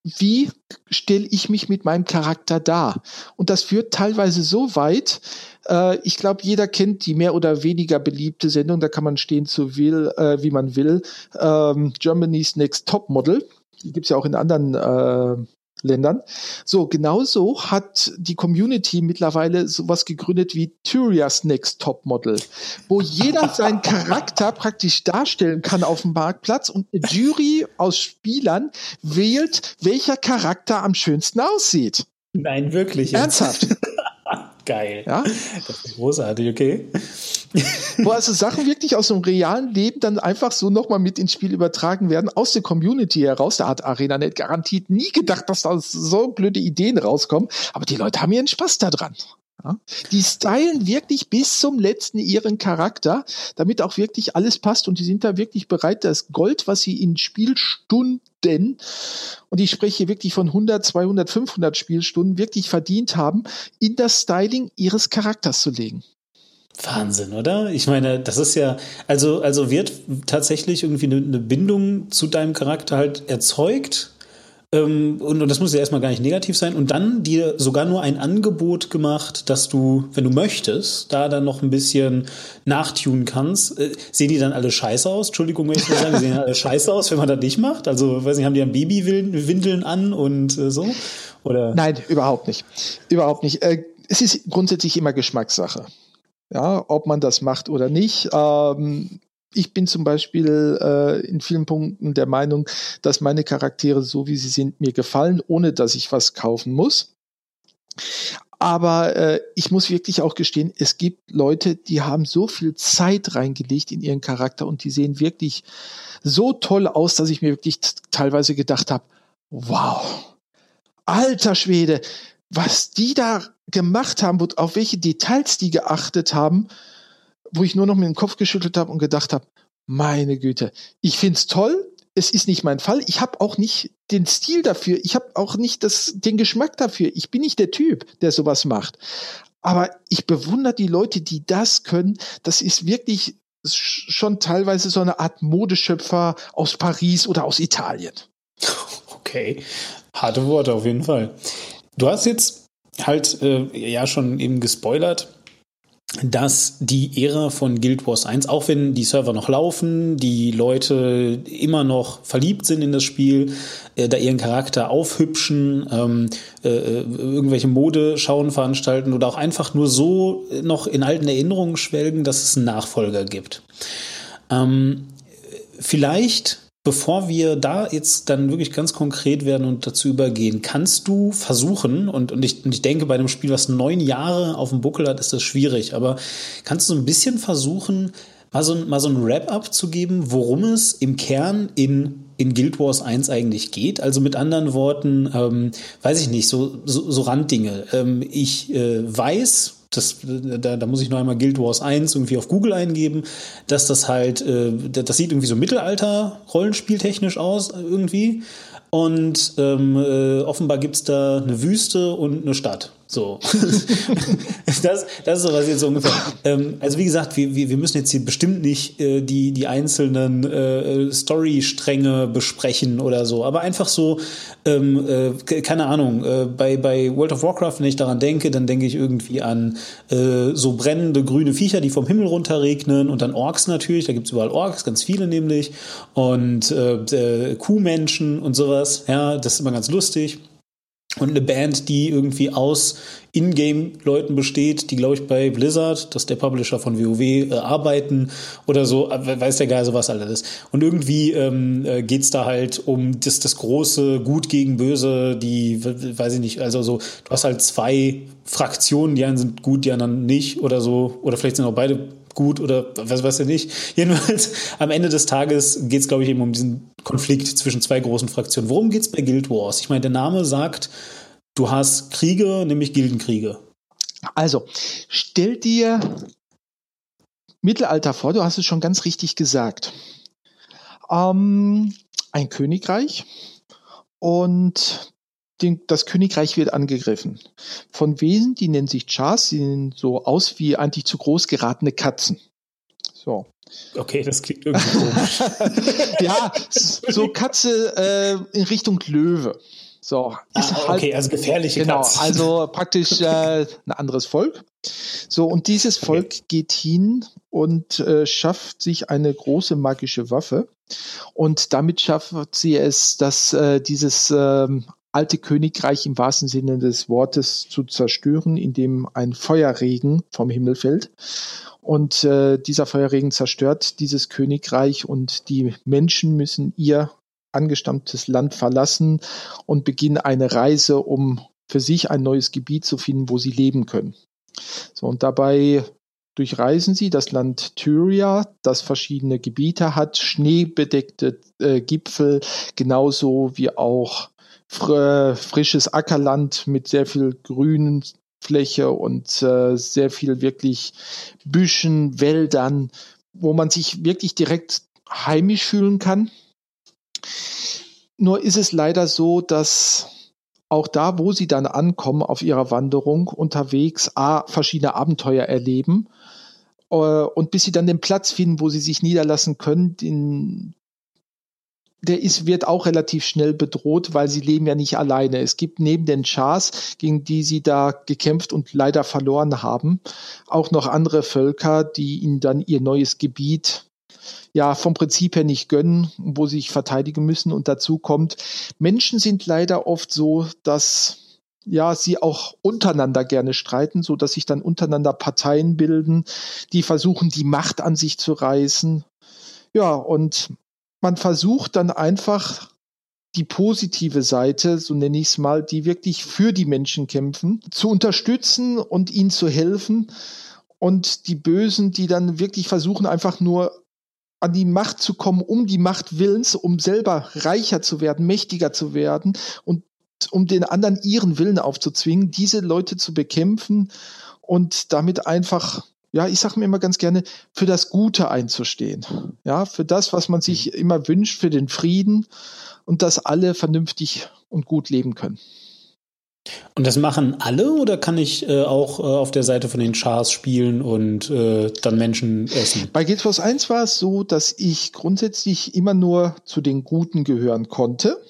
wie stelle ich mich mit meinem Charakter dar? Und das führt teilweise so weit, äh, ich glaube, jeder kennt die mehr oder weniger beliebte Sendung, da kann man stehen zu will, äh, wie man will. Ähm, Germany's Next Top Model. Die gibt's ja auch in anderen äh, Ländern. So, genauso hat die Community mittlerweile sowas gegründet wie Tyria's Next Top Model, wo jeder seinen Charakter praktisch darstellen kann auf dem Marktplatz und eine Jury aus Spielern wählt, welcher Charakter am schönsten aussieht. Nein, wirklich. Ernsthaft. Geil. Ja? Das ist großartig, okay. Wo also Sachen wirklich aus dem realen Leben dann einfach so nochmal mit ins Spiel übertragen werden, aus der Community heraus. Da hat ArenaNet garantiert nie gedacht, dass da so blöde Ideen rauskommen. Aber die Leute haben ihren Spaß daran. Ja? Die stylen wirklich bis zum letzten ihren Charakter, damit auch wirklich alles passt und die sind da wirklich bereit, das Gold, was sie in Spielstunden, und ich spreche wirklich von 100, 200, 500 Spielstunden, wirklich verdient haben, in das Styling ihres Charakters zu legen. Wahnsinn, oder? Ich meine, das ist ja, also, also wird tatsächlich irgendwie eine, eine Bindung zu deinem Charakter halt erzeugt, und, und das muss ja erstmal gar nicht negativ sein. Und dann dir sogar nur ein Angebot gemacht, dass du, wenn du möchtest, da dann noch ein bisschen nachtun kannst. Äh, sehen die dann alle scheiße aus? Entschuldigung, wenn ich so sagen, sehen alle scheiße aus, wenn man das nicht macht? Also, weiß nicht, haben die dann Babywindeln an und äh, so? Oder? Nein, überhaupt nicht. Überhaupt nicht. Äh, es ist grundsätzlich immer Geschmackssache. Ja, ob man das macht oder nicht. Ähm, ich bin zum Beispiel äh, in vielen Punkten der Meinung, dass meine Charaktere so wie sie sind mir gefallen, ohne dass ich was kaufen muss. Aber äh, ich muss wirklich auch gestehen, es gibt Leute, die haben so viel Zeit reingelegt in ihren Charakter und die sehen wirklich so toll aus, dass ich mir wirklich teilweise gedacht habe, wow, alter Schwede, was die da gemacht haben, auf welche Details die geachtet haben, wo ich nur noch mit dem Kopf geschüttelt habe und gedacht habe, meine Güte, ich find's toll, es ist nicht mein Fall. Ich habe auch nicht den Stil dafür. Ich habe auch nicht das, den Geschmack dafür. Ich bin nicht der Typ, der sowas macht. Aber ich bewundere die Leute, die das können. Das ist wirklich schon teilweise so eine Art Modeschöpfer aus Paris oder aus Italien. Okay, harte Worte auf jeden Fall. Du hast jetzt halt äh, ja schon eben gespoilert, dass die Ära von Guild Wars 1, auch wenn die Server noch laufen, die Leute immer noch verliebt sind in das Spiel, äh, da ihren Charakter aufhübschen, ähm, äh, äh irgendwelche Modeschauen veranstalten oder auch einfach nur so noch in alten Erinnerungen schwelgen, dass es einen Nachfolger gibt. Ähm, vielleicht Bevor wir da jetzt dann wirklich ganz konkret werden und dazu übergehen, kannst du versuchen, und, und, ich, und ich denke, bei einem Spiel, was neun Jahre auf dem Buckel hat, ist das schwierig, aber kannst du so ein bisschen versuchen, mal so, mal so ein Wrap-up zu geben, worum es im Kern in, in Guild Wars 1 eigentlich geht? Also mit anderen Worten, ähm, weiß ich nicht, so, so, so Randdinge. Ähm, ich äh, weiß, das, da, da muss ich noch einmal Guild Wars 1 irgendwie auf Google eingeben, dass das halt, äh, das sieht irgendwie so Mittelalter-Rollenspieltechnisch aus irgendwie. Und ähm, äh, offenbar gibt's da eine Wüste und eine Stadt. So. das, das ist so was jetzt ungefähr. Ähm, also wie gesagt, wir, wir, wir müssen jetzt hier bestimmt nicht äh, die, die einzelnen äh, Story-Stränge besprechen oder so, aber einfach so, ähm, äh, keine Ahnung, äh, bei, bei World of Warcraft, wenn ich daran denke, dann denke ich irgendwie an äh, so brennende grüne Viecher, die vom Himmel runterregnen und dann Orks natürlich, da gibt's überall Orks, ganz viele nämlich, und äh, äh, Kuhmenschen und sowas, ja, das ist immer ganz lustig und eine Band, die irgendwie aus Ingame-Leuten besteht, die, glaube ich, bei Blizzard, das ist der Publisher von WoW, äh, arbeiten oder so, äh, weiß der Geil, was alles. Und irgendwie ähm, äh, geht's da halt um das, das große Gut gegen Böse, die, weiß ich nicht, also so, du hast halt zwei Fraktionen, die einen sind gut, die anderen nicht oder so, oder vielleicht sind auch beide gut oder was weiß ich nicht. Jedenfalls am Ende des Tages geht es, glaube ich, eben um diesen Konflikt zwischen zwei großen Fraktionen. Worum geht es bei Guild Wars? Ich meine, der Name sagt, du hast Kriege, nämlich Gildenkriege. Also, stell dir Mittelalter vor, du hast es schon ganz richtig gesagt. Ähm, ein Königreich und den, das Königreich wird angegriffen. Von Wesen, die nennen sich Chars, die sehen so aus wie eigentlich zu groß geratene Katzen. So. Okay, das klingt irgendwie komisch. ja, so Katze äh, in Richtung Löwe. So, ist ah, okay, halt, also gefährliche genau, Katze. also praktisch äh, ein anderes Volk. So, und dieses Volk okay. geht hin und äh, schafft sich eine große magische Waffe. Und damit schafft sie es, dass äh, dieses ähm, alte Königreich im wahrsten Sinne des Wortes zu zerstören, indem ein Feuerregen vom Himmel fällt. Und äh, dieser Feuerregen zerstört dieses Königreich und die Menschen müssen ihr angestammtes Land verlassen und beginnen eine Reise, um für sich ein neues Gebiet zu finden, wo sie leben können. So, und dabei durchreisen sie das Land Tyria, das verschiedene Gebiete hat, schneebedeckte äh, Gipfel, genauso wie auch fr frisches Ackerland mit sehr viel grünen Fläche und äh, sehr viel wirklich Büschen, Wäldern, wo man sich wirklich direkt heimisch fühlen kann. Nur ist es leider so, dass auch da, wo sie dann ankommen auf ihrer Wanderung, unterwegs A, verschiedene Abenteuer erleben äh, und bis sie dann den Platz finden, wo sie sich niederlassen können, den, der ist, wird auch relativ schnell bedroht, weil sie leben ja nicht alleine. Es gibt neben den Chars, gegen die sie da gekämpft und leider verloren haben, auch noch andere Völker, die ihnen dann ihr neues Gebiet ja vom Prinzip her nicht gönnen, wo sie sich verteidigen müssen. Und dazu kommt, Menschen sind leider oft so, dass ja, sie auch untereinander gerne streiten, so dass sich dann untereinander Parteien bilden, die versuchen, die Macht an sich zu reißen. Ja, und man versucht dann einfach die positive Seite, so nenne ich es mal, die wirklich für die Menschen kämpfen, zu unterstützen und ihnen zu helfen. Und die Bösen, die dann wirklich versuchen, einfach nur an die Macht zu kommen, um die Macht Willens, um selber reicher zu werden, mächtiger zu werden und um den anderen ihren Willen aufzuzwingen, diese Leute zu bekämpfen und damit einfach ja, ich sage mir immer ganz gerne, für das Gute einzustehen. Ja, für das, was man sich immer wünscht, für den Frieden und dass alle vernünftig und gut leben können. Und das machen alle oder kann ich äh, auch äh, auf der Seite von den Chars spielen und äh, dann Menschen essen? Bei Guild Wars 1 war es so, dass ich grundsätzlich immer nur zu den Guten gehören konnte.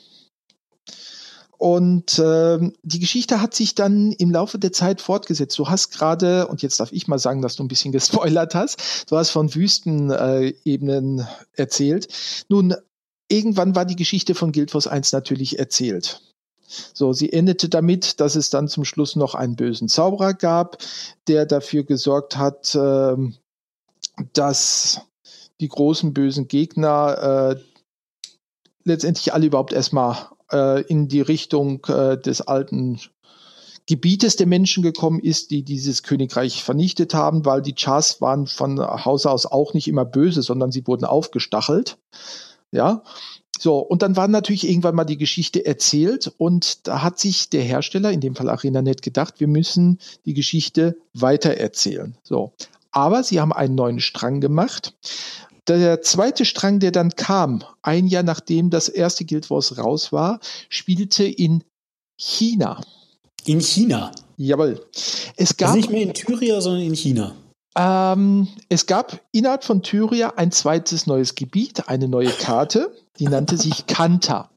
Und äh, die Geschichte hat sich dann im Laufe der Zeit fortgesetzt. Du hast gerade, und jetzt darf ich mal sagen, dass du ein bisschen gespoilert hast, du hast von Wüstenebenen äh, erzählt. Nun, irgendwann war die Geschichte von Guild Wars 1 natürlich erzählt. So, sie endete damit, dass es dann zum Schluss noch einen bösen Zauberer gab, der dafür gesorgt hat, äh, dass die großen bösen Gegner äh, letztendlich alle überhaupt erstmal äh, in die Richtung äh, des alten Gebietes der Menschen gekommen ist, die dieses Königreich vernichtet haben, weil die Chars waren von Haus aus auch nicht immer böse, sondern sie wurden aufgestachelt. Ja. So, und dann war natürlich irgendwann mal die Geschichte erzählt und da hat sich der Hersteller, in dem Fall ArenaNet, gedacht, wir müssen die Geschichte weitererzählen. So. Aber sie haben einen neuen Strang gemacht der zweite Strang, der dann kam, ein Jahr nachdem das erste Guild Wars raus war, spielte in China. In China? Jawohl. Es gab, also nicht mehr in Tyria, sondern in China. Ähm, es gab innerhalb von Tyria ein zweites neues Gebiet, eine neue Karte, die nannte sich Kanta.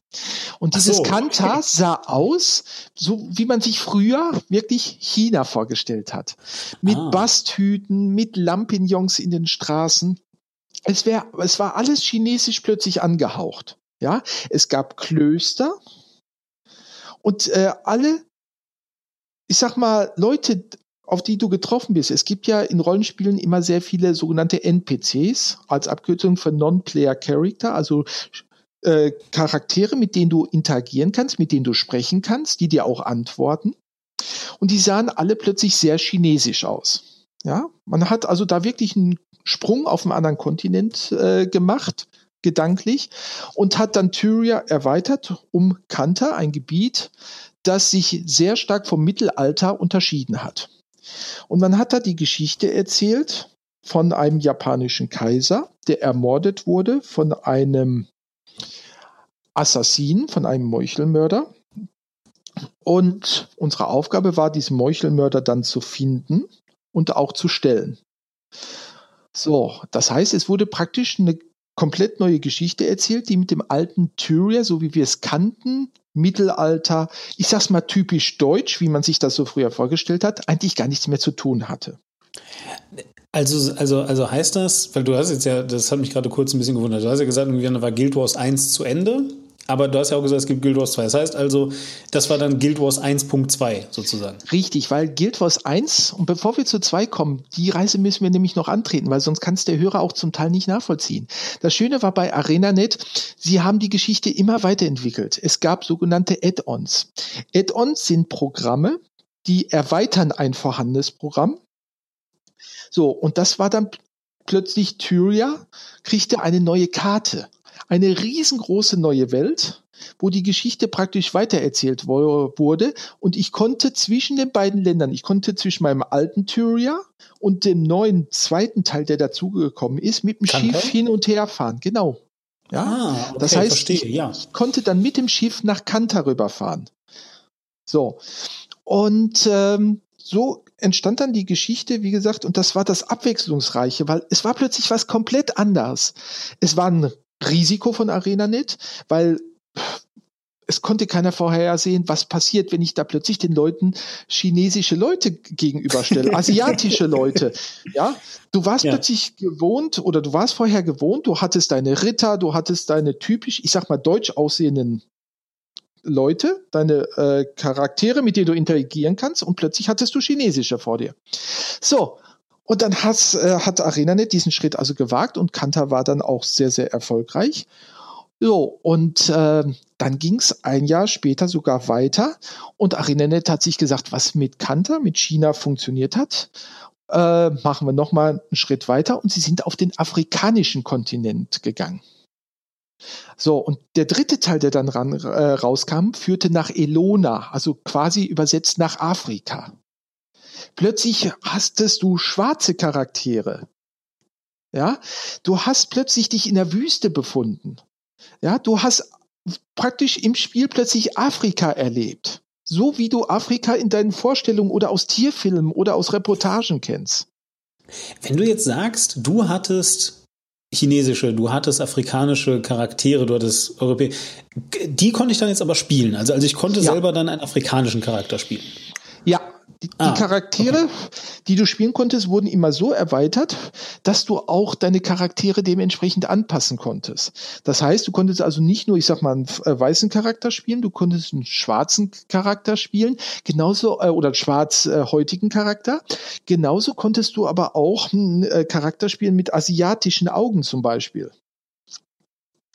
Und dieses so, Kanta okay. sah aus, so wie man sich früher wirklich China vorgestellt hat. Mit ah. Basthüten, mit Lampignons in den Straßen es, wär, es war alles chinesisch plötzlich angehaucht. Ja, es gab Klöster und äh, alle, ich sag mal, Leute, auf die du getroffen bist. Es gibt ja in Rollenspielen immer sehr viele sogenannte NPCs als Abkürzung für Non-Player Character, also äh, Charaktere, mit denen du interagieren kannst, mit denen du sprechen kannst, die dir auch antworten. Und die sahen alle plötzlich sehr chinesisch aus. Ja, man hat also da wirklich einen Sprung auf einen anderen Kontinent äh, gemacht, gedanklich, und hat dann Tyria erweitert um Kanta, ein Gebiet, das sich sehr stark vom Mittelalter unterschieden hat. Und man hat da die Geschichte erzählt von einem japanischen Kaiser, der ermordet wurde von einem Assassin, von einem Meuchelmörder. Und unsere Aufgabe war, diesen Meuchelmörder dann zu finden und auch zu stellen. So, das heißt, es wurde praktisch eine komplett neue Geschichte erzählt, die mit dem alten Tyria, so wie wir es kannten, Mittelalter, ich sag's mal typisch deutsch, wie man sich das so früher vorgestellt hat, eigentlich gar nichts mehr zu tun hatte. Also, also, also heißt das, weil du hast jetzt ja, das hat mich gerade kurz ein bisschen gewundert, du hast ja gesagt, irgendwie war Guild Wars 1 zu Ende aber du hast ja auch gesagt, es gibt Guild Wars 2. Das heißt also, das war dann Guild Wars 1.2 sozusagen. Richtig, weil Guild Wars 1, und bevor wir zu 2 kommen, die Reise müssen wir nämlich noch antreten, weil sonst kann es der Hörer auch zum Teil nicht nachvollziehen. Das Schöne war bei ArenaNet, sie haben die Geschichte immer weiterentwickelt. Es gab sogenannte Add-ons. Add-ons sind Programme, die erweitern ein vorhandenes Programm. So, und das war dann plötzlich Tyria, kriegte eine neue Karte eine riesengroße neue Welt, wo die Geschichte praktisch weitererzählt wurde. Und ich konnte zwischen den beiden Ländern, ich konnte zwischen meinem alten Tyria und dem neuen zweiten Teil, der dazugekommen ist, mit dem Kann Schiff hin und her fahren. Genau. Ja, ah, okay, das heißt, verstehe, ich, ja. ich konnte dann mit dem Schiff nach Kanta rüberfahren. So. Und ähm, so entstand dann die Geschichte, wie gesagt, und das war das Abwechslungsreiche, weil es war plötzlich was komplett anders. Es war ein Risiko von ArenaNet, weil es konnte keiner vorhersehen, was passiert, wenn ich da plötzlich den Leuten chinesische Leute gegenüberstelle, asiatische Leute. Ja, du warst ja. plötzlich gewohnt oder du warst vorher gewohnt, du hattest deine Ritter, du hattest deine typisch, ich sag mal, deutsch aussehenden Leute, deine äh, Charaktere, mit denen du interagieren kannst und plötzlich hattest du chinesische vor dir. So, und dann hat, äh, hat ArenaNet diesen Schritt also gewagt und Kanta war dann auch sehr, sehr erfolgreich. So, und äh, dann ging es ein Jahr später sogar weiter und ArenaNet hat sich gesagt, was mit Kanta, mit China funktioniert hat, äh, machen wir nochmal einen Schritt weiter und sie sind auf den afrikanischen Kontinent gegangen. So, und der dritte Teil, der dann ran, äh, rauskam, führte nach Elona, also quasi übersetzt nach Afrika. Plötzlich hastest du schwarze Charaktere. Ja, du hast plötzlich dich in der Wüste befunden. Ja, du hast praktisch im Spiel plötzlich Afrika erlebt. So wie du Afrika in deinen Vorstellungen oder aus Tierfilmen oder aus Reportagen kennst. Wenn du jetzt sagst, du hattest chinesische, du hattest afrikanische Charaktere, du hattest Europäer, die konnte ich dann jetzt aber spielen. Also, also ich konnte ja. selber dann einen afrikanischen Charakter spielen. Ja, die, ah, die Charaktere, okay. die du spielen konntest, wurden immer so erweitert, dass du auch deine Charaktere dementsprechend anpassen konntest. Das heißt, du konntest also nicht nur, ich sag mal, einen äh, weißen Charakter spielen, du konntest einen schwarzen Charakter spielen, genauso äh, oder einen schwarzhäutigen äh, Charakter. Genauso konntest du aber auch einen äh, Charakter spielen mit asiatischen Augen zum Beispiel.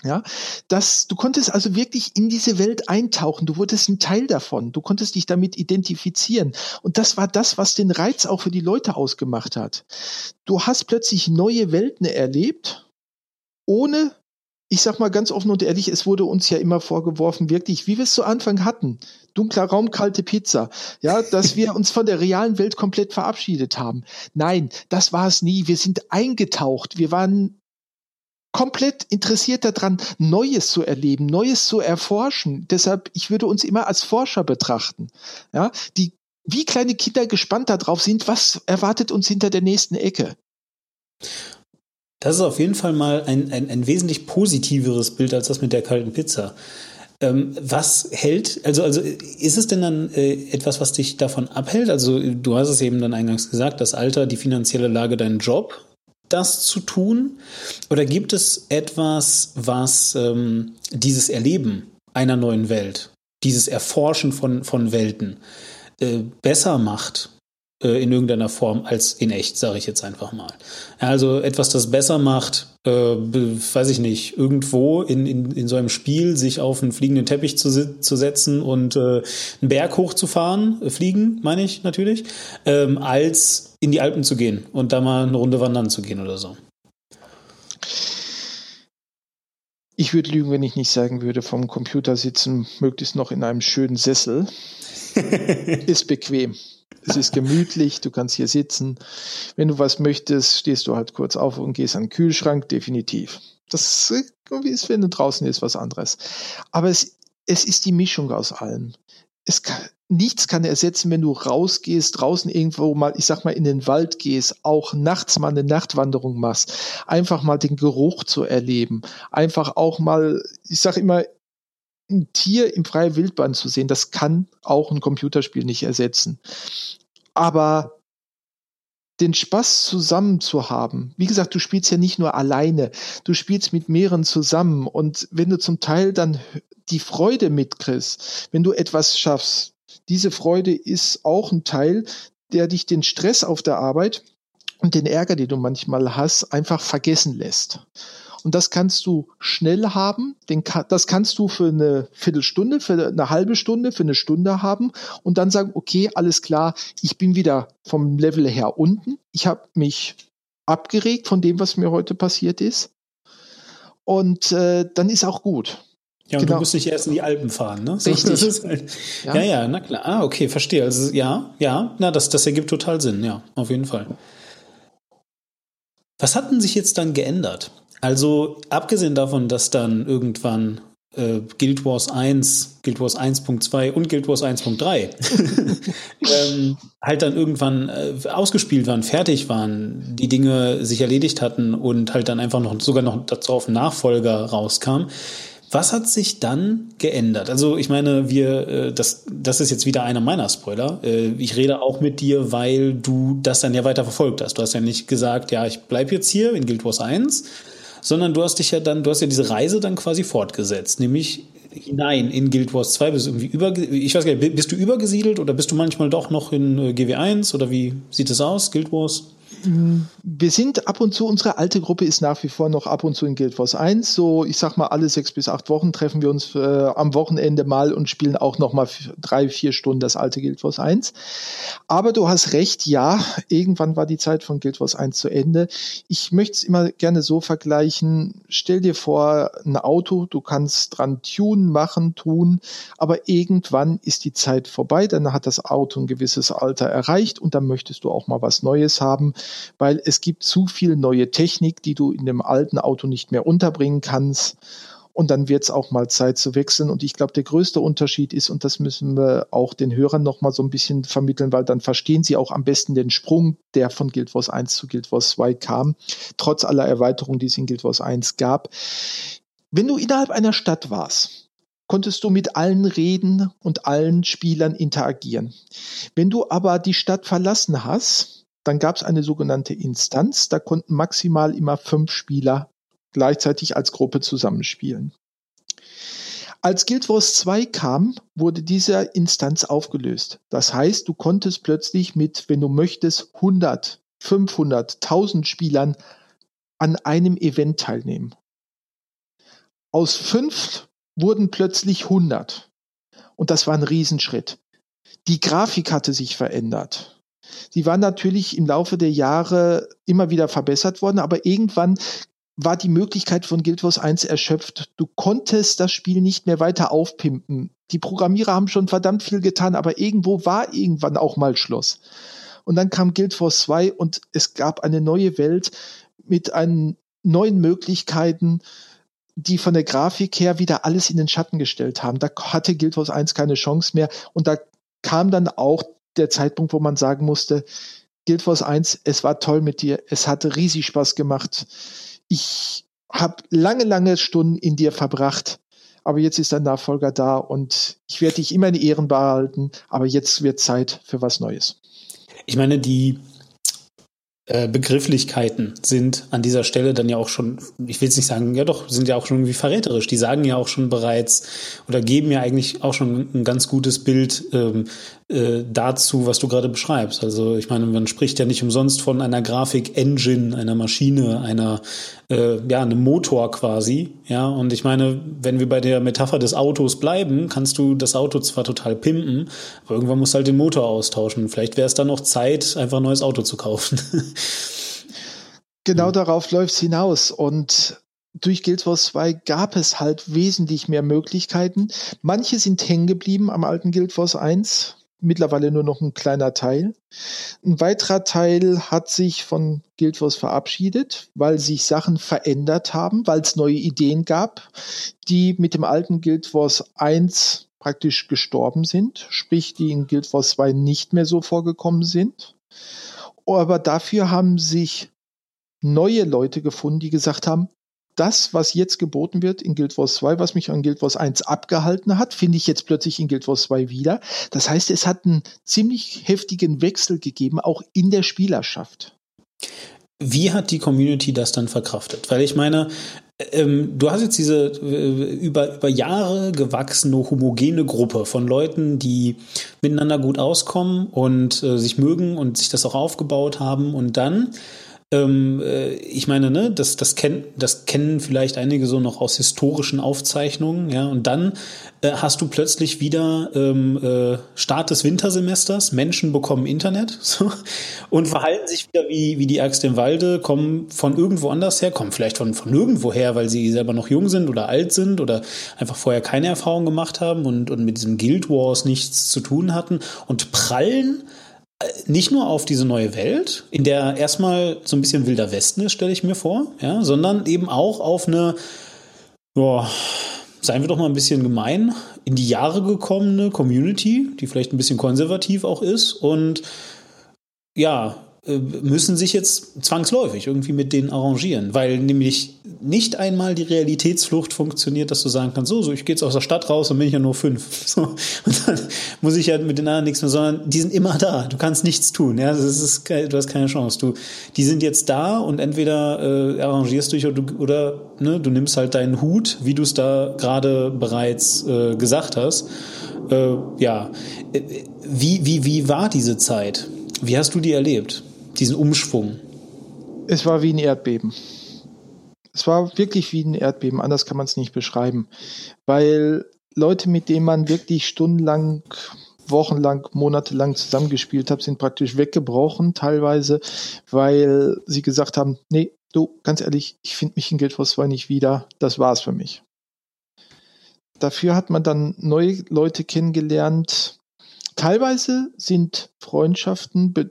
Ja, das, du konntest also wirklich in diese Welt eintauchen. Du wurdest ein Teil davon. Du konntest dich damit identifizieren. Und das war das, was den Reiz auch für die Leute ausgemacht hat. Du hast plötzlich neue Welten erlebt, ohne, ich sag mal ganz offen und ehrlich, es wurde uns ja immer vorgeworfen, wirklich, wie wir es zu Anfang hatten. Dunkler Raum, kalte Pizza. Ja, dass wir uns von der realen Welt komplett verabschiedet haben. Nein, das war es nie. Wir sind eingetaucht. Wir waren komplett interessiert daran, Neues zu erleben, Neues zu erforschen. Deshalb, ich würde uns immer als Forscher betrachten. Ja, die wie kleine Kinder gespannt darauf sind, was erwartet uns hinter der nächsten Ecke. Das ist auf jeden Fall mal ein, ein, ein wesentlich positiveres Bild als das mit der kalten Pizza. Ähm, was hält, also, also ist es denn dann äh, etwas, was dich davon abhält? Also du hast es eben dann eingangs gesagt, das Alter, die finanzielle Lage, dein Job das zu tun? Oder gibt es etwas, was ähm, dieses Erleben einer neuen Welt, dieses Erforschen von, von Welten äh, besser macht äh, in irgendeiner Form als in echt, sage ich jetzt einfach mal. Also etwas, das besser macht, äh, weiß ich nicht, irgendwo in, in, in so einem Spiel sich auf einen fliegenden Teppich zu, zu setzen und äh, einen Berg hochzufahren, äh, fliegen, meine ich natürlich, ähm, als in die Alpen zu gehen und da mal eine Runde wandern zu gehen oder so. Ich würde lügen, wenn ich nicht sagen würde, vom Computer sitzen, möglichst noch in einem schönen Sessel. ist bequem. Es ist gemütlich, du kannst hier sitzen. Wenn du was möchtest, stehst du halt kurz auf und gehst an den Kühlschrank, definitiv. Das ist, wenn du draußen ist, was anderes. Aber es, es ist die Mischung aus allem. Es kann, nichts kann ersetzen, wenn du rausgehst, draußen irgendwo mal, ich sag mal, in den Wald gehst, auch nachts mal eine Nachtwanderung machst, einfach mal den Geruch zu erleben, einfach auch mal, ich sag immer, ein Tier im freien Wildbahn zu sehen, das kann auch ein Computerspiel nicht ersetzen. Aber den Spaß zusammen zu haben. Wie gesagt, du spielst ja nicht nur alleine, du spielst mit mehreren zusammen und wenn du zum Teil dann die Freude mitkriegst, wenn du etwas schaffst, diese Freude ist auch ein Teil, der dich den Stress auf der Arbeit und den Ärger, den du manchmal hast, einfach vergessen lässt. Und das kannst du schnell haben. Den, das kannst du für eine Viertelstunde, für eine halbe Stunde, für eine Stunde haben und dann sagen, okay, alles klar, ich bin wieder vom Level her unten. Ich habe mich abgeregt von dem, was mir heute passiert ist. Und äh, dann ist auch gut. Ja, und genau. du musst nicht erst in die Alpen fahren, ne? Richtig. Halt, ja. ja, ja, na klar. Ah, okay, verstehe. Also ja, ja, na, das, das ergibt total Sinn, ja, auf jeden Fall. Was hat denn sich jetzt dann geändert? Also abgesehen davon, dass dann irgendwann äh, Guild Wars 1, Guild Wars 1.2 und Guild Wars 1.3 ähm, halt dann irgendwann äh, ausgespielt waren, fertig waren, die Dinge sich erledigt hatten und halt dann einfach noch sogar noch dazu auf Nachfolger rauskam. Was hat sich dann geändert? Also ich meine, wir, äh, das, das ist jetzt wieder einer meiner Spoiler. Äh, ich rede auch mit dir, weil du das dann ja weiter verfolgt hast. Du hast ja nicht gesagt, ja, ich bleib jetzt hier in Guild Wars 1, sondern du hast dich ja dann, du hast ja diese Reise dann quasi fortgesetzt, nämlich hinein in Guild Wars 2, bist du irgendwie über, ich weiß gar nicht, bist du übergesiedelt oder bist du manchmal doch noch in äh, GW1 oder wie sieht es aus, Guild Wars? Wir sind ab und zu, unsere alte Gruppe ist nach wie vor noch ab und zu in Guild Wars 1. So, ich sag mal, alle sechs bis acht Wochen treffen wir uns äh, am Wochenende mal und spielen auch noch mal drei, vier Stunden das alte Guild Wars 1. Aber du hast recht, ja, irgendwann war die Zeit von Guild Wars 1 zu Ende. Ich möchte es immer gerne so vergleichen. Stell dir vor, ein Auto, du kannst dran tunen, machen, tun, aber irgendwann ist die Zeit vorbei, dann hat das Auto ein gewisses Alter erreicht und dann möchtest du auch mal was Neues haben weil es gibt zu viel neue Technik, die du in dem alten Auto nicht mehr unterbringen kannst. Und dann wird es auch mal Zeit zu wechseln. Und ich glaube, der größte Unterschied ist, und das müssen wir auch den Hörern noch mal so ein bisschen vermitteln, weil dann verstehen sie auch am besten den Sprung, der von Guild Wars 1 zu Guild Wars 2 kam, trotz aller Erweiterungen, die es in Guild Wars 1 gab. Wenn du innerhalb einer Stadt warst, konntest du mit allen reden und allen Spielern interagieren. Wenn du aber die Stadt verlassen hast, dann gab es eine sogenannte Instanz, da konnten maximal immer fünf Spieler gleichzeitig als Gruppe zusammenspielen. Als Guild Wars 2 kam, wurde diese Instanz aufgelöst. Das heißt, du konntest plötzlich mit, wenn du möchtest, 100, 500, 1000 Spielern an einem Event teilnehmen. Aus fünf wurden plötzlich 100. Und das war ein Riesenschritt. Die Grafik hatte sich verändert. Sie war natürlich im Laufe der Jahre immer wieder verbessert worden, aber irgendwann war die Möglichkeit von Guild Wars 1 erschöpft. Du konntest das Spiel nicht mehr weiter aufpimpen. Die Programmierer haben schon verdammt viel getan, aber irgendwo war irgendwann auch mal Schluss. Und dann kam Guild Wars 2 und es gab eine neue Welt mit neuen Möglichkeiten, die von der Grafik her wieder alles in den Schatten gestellt haben. Da hatte Guild Wars 1 keine Chance mehr und da kam dann auch der Zeitpunkt, wo man sagen musste, Guild Wars 1, es war toll mit dir, es hatte riesig Spaß gemacht. Ich habe lange, lange Stunden in dir verbracht, aber jetzt ist dein Nachfolger da und ich werde dich immer in Ehren behalten, aber jetzt wird Zeit für was Neues. Ich meine, die Begrifflichkeiten sind an dieser Stelle dann ja auch schon, ich will es nicht sagen, ja doch, sind ja auch schon irgendwie verräterisch. Die sagen ja auch schon bereits oder geben ja eigentlich auch schon ein ganz gutes Bild ähm, äh, dazu, was du gerade beschreibst. Also ich meine, man spricht ja nicht umsonst von einer Grafik-Engine, einer Maschine, einer äh, ja, einem Motor quasi. Ja, und ich meine, wenn wir bei der Metapher des Autos bleiben, kannst du das Auto zwar total pimpen, aber irgendwann musst du halt den Motor austauschen. Vielleicht wäre es dann noch Zeit, einfach ein neues Auto zu kaufen. genau hm. darauf läuft es hinaus. Und durch Guild Wars 2 gab es halt wesentlich mehr Möglichkeiten. Manche sind hängen geblieben am alten Guild Wars 1, mittlerweile nur noch ein kleiner Teil. Ein weiterer Teil hat sich von Guild Wars verabschiedet, weil sich Sachen verändert haben, weil es neue Ideen gab, die mit dem alten Guild Wars 1 praktisch gestorben sind, sprich die in Guild Wars 2 nicht mehr so vorgekommen sind. Aber dafür haben sich neue Leute gefunden, die gesagt haben, das, was jetzt geboten wird in Guild Wars 2, was mich an Guild Wars 1 abgehalten hat, finde ich jetzt plötzlich in Guild Wars 2 wieder. Das heißt, es hat einen ziemlich heftigen Wechsel gegeben, auch in der Spielerschaft. Wie hat die Community das dann verkraftet? Weil ich meine, ähm, du hast jetzt diese äh, über, über Jahre gewachsene homogene Gruppe von Leuten, die miteinander gut auskommen und äh, sich mögen und sich das auch aufgebaut haben und dann ähm, äh, ich meine, ne, das, das, kenn, das kennen vielleicht einige so noch aus historischen Aufzeichnungen, ja, und dann äh, hast du plötzlich wieder ähm, äh, Start des Wintersemesters, Menschen bekommen Internet so, und verhalten sich wieder wie, wie die Axt im Walde, kommen von irgendwo anders her, kommen vielleicht von, von nirgendwo her, weil sie selber noch jung sind oder alt sind oder einfach vorher keine Erfahrung gemacht haben und, und mit diesem Guild Wars nichts zu tun hatten und prallen nicht nur auf diese neue Welt, in der erstmal so ein bisschen wilder Westen ist, stelle ich mir vor, ja, sondern eben auch auf eine, boah, seien wir doch mal ein bisschen gemein, in die Jahre gekommene Community, die vielleicht ein bisschen konservativ auch ist und ja, müssen sich jetzt zwangsläufig irgendwie mit denen arrangieren, weil nämlich nicht einmal die Realitätsflucht funktioniert, dass du sagen kannst, so, so, ich gehe jetzt aus der Stadt raus, dann bin ich ja nur fünf. So, und dann muss ich ja mit den anderen nichts mehr, sondern die sind immer da. Du kannst nichts tun. Ja, das ist, du hast keine Chance. Du, die sind jetzt da und entweder äh, arrangierst du dich oder, oder ne, du nimmst halt deinen Hut, wie du es da gerade bereits äh, gesagt hast. Äh, ja, äh, wie, wie, wie war diese Zeit? Wie hast du die erlebt? Diesen Umschwung? Es war wie ein Erdbeben. Es war wirklich wie ein Erdbeben, anders kann man es nicht beschreiben. Weil Leute, mit denen man wirklich stundenlang, wochenlang, monatelang zusammengespielt hat, sind praktisch weggebrochen, teilweise, weil sie gesagt haben, nee, du, ganz ehrlich, ich finde mich in Guild Wars 2 nicht wieder, das war's für mich. Dafür hat man dann neue Leute kennengelernt. Teilweise sind Freundschaften be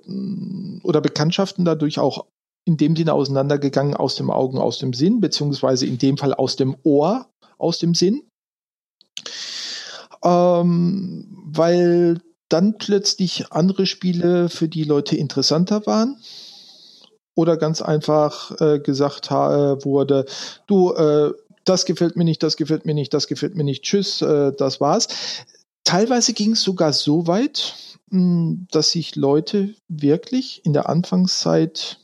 oder Bekanntschaften dadurch auch in dem Sinne auseinandergegangen aus dem Augen, aus dem Sinn, beziehungsweise in dem Fall aus dem Ohr, aus dem Sinn. Ähm, weil dann plötzlich andere Spiele für die Leute interessanter waren. Oder ganz einfach äh, gesagt äh, wurde, du, äh, das gefällt mir nicht, das gefällt mir nicht, das gefällt mir nicht, tschüss, äh, das war's. Teilweise ging es sogar so weit, mh, dass sich Leute wirklich in der Anfangszeit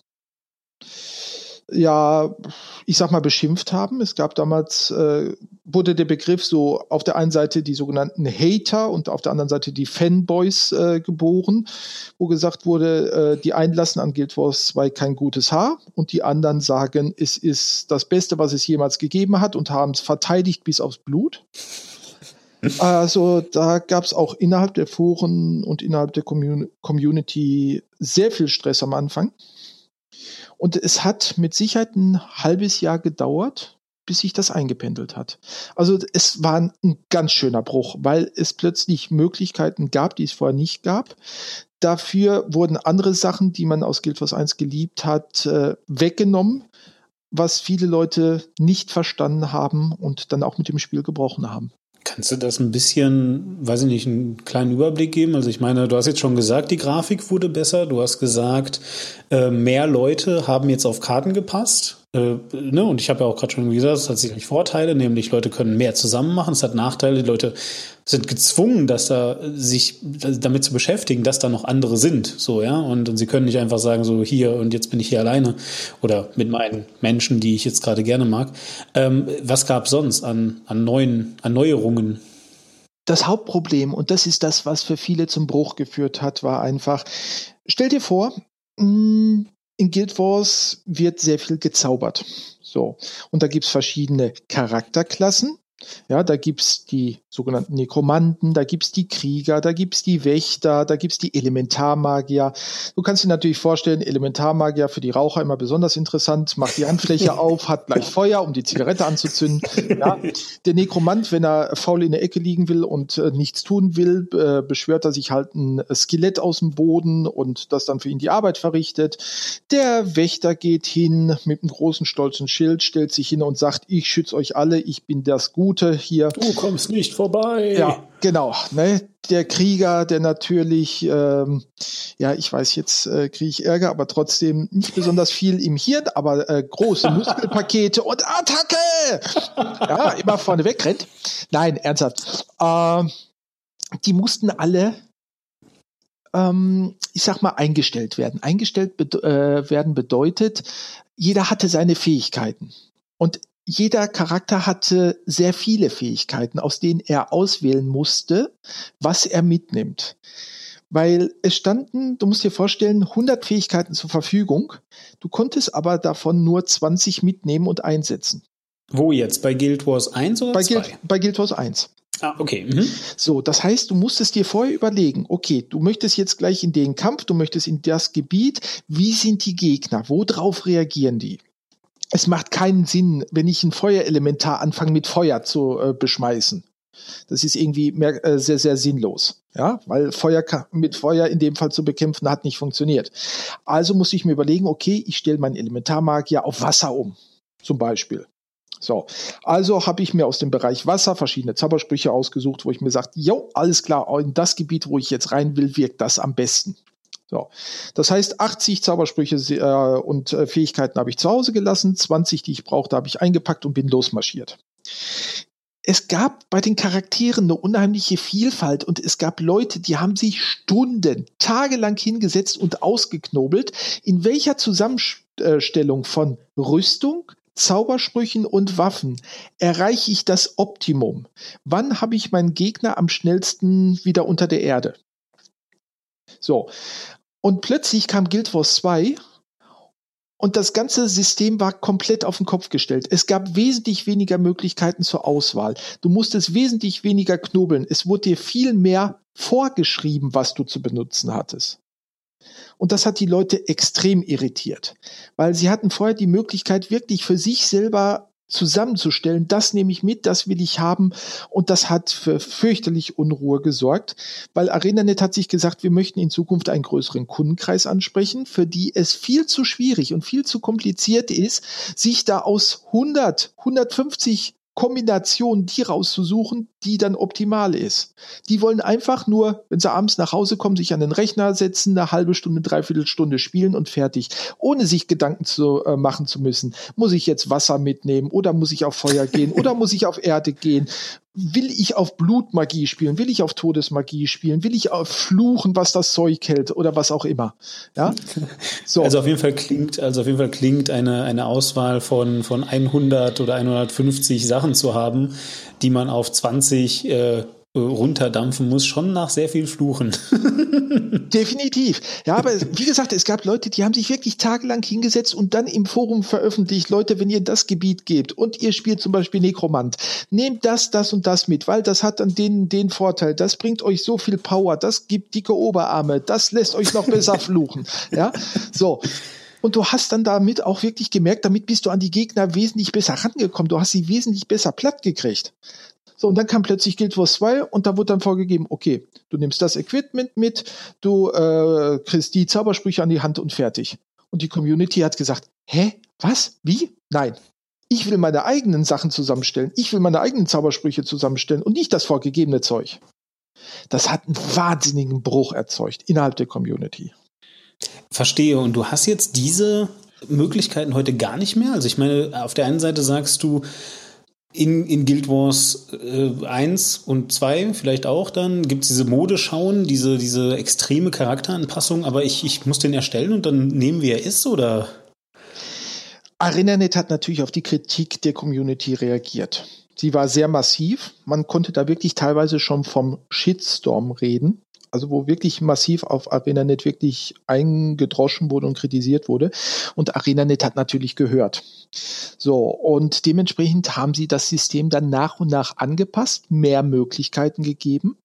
ja, ich sag mal, beschimpft haben. Es gab damals, äh, wurde der Begriff so auf der einen Seite die sogenannten Hater und auf der anderen Seite die Fanboys äh, geboren, wo gesagt wurde, äh, die einen lassen an Guild Wars 2 kein gutes Haar und die anderen sagen, es ist das Beste, was es jemals gegeben hat und haben es verteidigt bis aufs Blut. Also da gab es auch innerhalb der Foren und innerhalb der Community sehr viel Stress am Anfang. Und es hat mit Sicherheit ein halbes Jahr gedauert, bis sich das eingependelt hat. Also es war ein ganz schöner Bruch, weil es plötzlich Möglichkeiten gab, die es vorher nicht gab. Dafür wurden andere Sachen, die man aus Guild Wars 1 geliebt hat, äh, weggenommen, was viele Leute nicht verstanden haben und dann auch mit dem Spiel gebrochen haben. Kannst du das ein bisschen, weiß ich nicht, einen kleinen Überblick geben? Also ich meine, du hast jetzt schon gesagt, die Grafik wurde besser. Du hast gesagt, äh, mehr Leute haben jetzt auf Karten gepasst. Äh, ne? Und ich habe ja auch gerade schon gesagt, es hat sicherlich Vorteile, nämlich Leute können mehr zusammen machen. Es hat Nachteile, die Leute sind gezwungen, dass da sich damit zu beschäftigen, dass da noch andere sind, so ja, und, und sie können nicht einfach sagen so hier und jetzt bin ich hier alleine oder mit meinen Menschen, die ich jetzt gerade gerne mag. Ähm, was gab sonst an an neuen Erneuerungen? Das Hauptproblem und das ist das, was für viele zum Bruch geführt hat, war einfach: Stell dir vor, hm, in Guild Wars wird sehr viel gezaubert. So. Und da gibt's verschiedene Charakterklassen. Ja, da gibt's die sogenannten Nekromanten, da gibt's die Krieger, da gibt's die Wächter, da gibt's die Elementarmagier. Du kannst dir natürlich vorstellen, Elementarmagier für die Raucher immer besonders interessant, macht die Handfläche auf, hat gleich Feuer, um die Zigarette anzuzünden. Ja. Der Nekromant, wenn er faul in der Ecke liegen will und äh, nichts tun will, äh, beschwört er sich halt ein Skelett aus dem Boden und das dann für ihn die Arbeit verrichtet. Der Wächter geht hin mit einem großen stolzen Schild, stellt sich hin und sagt, ich schütze euch alle, ich bin das Gute hier. Du kommst nicht vor vorbei. Ja, genau. Ne? Der Krieger, der natürlich, ähm, ja, ich weiß, jetzt äh, kriege ich Ärger, aber trotzdem nicht besonders viel im Hirn, aber äh, große Muskelpakete und Attacke! ja, immer vorne wegrennt. Nein, ernsthaft. Ähm, die mussten alle ähm, ich sag mal, eingestellt werden. Eingestellt bede äh, werden bedeutet, jeder hatte seine Fähigkeiten. Und jeder Charakter hatte sehr viele Fähigkeiten, aus denen er auswählen musste, was er mitnimmt. Weil es standen, du musst dir vorstellen, 100 Fähigkeiten zur Verfügung. Du konntest aber davon nur 20 mitnehmen und einsetzen. Wo jetzt? Bei Guild Wars 1 oder bei 2? Guild, bei Guild Wars 1. Ah, okay. Mhm. So, das heißt, du musstest dir vorher überlegen, okay, du möchtest jetzt gleich in den Kampf, du möchtest in das Gebiet, wie sind die Gegner, worauf reagieren die? Es macht keinen Sinn, wenn ich ein Feuerelementar anfange mit Feuer zu äh, beschmeißen. Das ist irgendwie mehr, äh, sehr, sehr sinnlos. Ja, weil Feuer mit Feuer in dem Fall zu bekämpfen hat nicht funktioniert. Also muss ich mir überlegen, okay, ich stelle meinen Elementarmagier auf Wasser um. Zum Beispiel. So, also habe ich mir aus dem Bereich Wasser verschiedene Zaubersprüche ausgesucht, wo ich mir sage, jo, alles klar, in das Gebiet, wo ich jetzt rein will, wirkt das am besten. So. Das heißt, 80 Zaubersprüche äh, und äh, Fähigkeiten habe ich zu Hause gelassen, 20, die ich brauchte, habe ich eingepackt und bin losmarschiert. Es gab bei den Charakteren eine unheimliche Vielfalt und es gab Leute, die haben sich Stunden, tagelang hingesetzt und ausgeknobelt, in welcher Zusammenstellung von Rüstung, Zaubersprüchen und Waffen erreiche ich das Optimum? Wann habe ich meinen Gegner am schnellsten wieder unter der Erde? So, und plötzlich kam Guild Wars 2 Und das ganze System war komplett auf den Kopf gestellt. Es gab wesentlich weniger Möglichkeiten zur Auswahl. Du musstest wesentlich weniger knobeln. Es wurde dir viel mehr vorgeschrieben, was du zu benutzen hattest. Und das hat die Leute extrem irritiert, weil sie hatten vorher die Möglichkeit, wirklich für sich selber zusammenzustellen, das nehme ich mit, das will ich haben. Und das hat für fürchterlich Unruhe gesorgt, weil ArenaNet hat sich gesagt, wir möchten in Zukunft einen größeren Kundenkreis ansprechen, für die es viel zu schwierig und viel zu kompliziert ist, sich da aus 100, 150 Kombination die rauszusuchen, die dann optimal ist. Die wollen einfach nur, wenn sie abends nach Hause kommen, sich an den Rechner setzen, eine halbe Stunde, dreiviertel Stunde spielen und fertig. Ohne sich Gedanken zu äh, machen zu müssen. Muss ich jetzt Wasser mitnehmen oder muss ich auf Feuer gehen oder muss ich auf Erde gehen? Will ich auf Blutmagie spielen, will ich auf Todesmagie spielen, will ich auf Fluchen, was das Zeug hält oder was auch immer. Ja? So. Also auf jeden Fall klingt, also auf jeden Fall klingt eine, eine Auswahl von, von 100 oder 150 Sachen zu haben, die man auf 20 äh, runterdampfen muss, schon nach sehr viel Fluchen. Definitiv. Ja, aber wie gesagt, es gab Leute, die haben sich wirklich tagelang hingesetzt und dann im Forum veröffentlicht, Leute, wenn ihr das Gebiet gebt und ihr spielt zum Beispiel Nekromant, nehmt das, das und das mit, weil das hat dann den, den Vorteil, das bringt euch so viel Power, das gibt dicke Oberarme, das lässt euch noch besser fluchen. Ja, so. Und du hast dann damit auch wirklich gemerkt, damit bist du an die Gegner wesentlich besser rangekommen. Du hast sie wesentlich besser platt gekriegt. So, und dann kam plötzlich Guild Wars 2 und da wurde dann vorgegeben, okay, du nimmst das Equipment mit, du äh, kriegst die Zaubersprüche an die Hand und fertig. Und die Community hat gesagt, hä, was, wie? Nein, ich will meine eigenen Sachen zusammenstellen. Ich will meine eigenen Zaubersprüche zusammenstellen und nicht das vorgegebene Zeug. Das hat einen wahnsinnigen Bruch erzeugt innerhalb der Community. Verstehe. Und du hast jetzt diese Möglichkeiten heute gar nicht mehr? Also ich meine, auf der einen Seite sagst du, in, in Guild Wars äh, 1 und 2 vielleicht auch dann gibt es diese Modeschauen, diese, diese extreme Charakteranpassung, aber ich, ich muss den erstellen und dann nehmen, wie er ist, oder? ArenaNet hat natürlich auf die Kritik der Community reagiert. Sie war sehr massiv. Man konnte da wirklich teilweise schon vom Shitstorm reden also wo wirklich massiv auf ArenaNet wirklich eingedroschen wurde und kritisiert wurde. Und ArenaNet hat natürlich gehört. So, und dementsprechend haben sie das System dann nach und nach angepasst, mehr Möglichkeiten gegeben.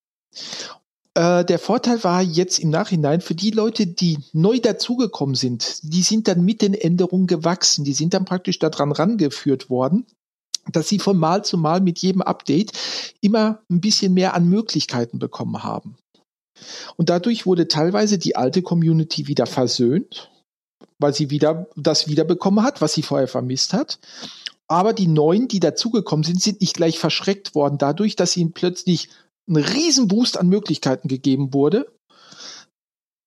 Äh, der Vorteil war jetzt im Nachhinein für die Leute, die neu dazugekommen sind, die sind dann mit den Änderungen gewachsen, die sind dann praktisch daran rangeführt worden dass sie von Mal zu Mal mit jedem Update immer ein bisschen mehr an Möglichkeiten bekommen haben. Und dadurch wurde teilweise die alte Community wieder versöhnt, weil sie wieder das wiederbekommen hat, was sie vorher vermisst hat. Aber die Neuen, die dazugekommen sind, sind nicht gleich verschreckt worden dadurch, dass ihnen plötzlich ein Riesenboost an Möglichkeiten gegeben wurde.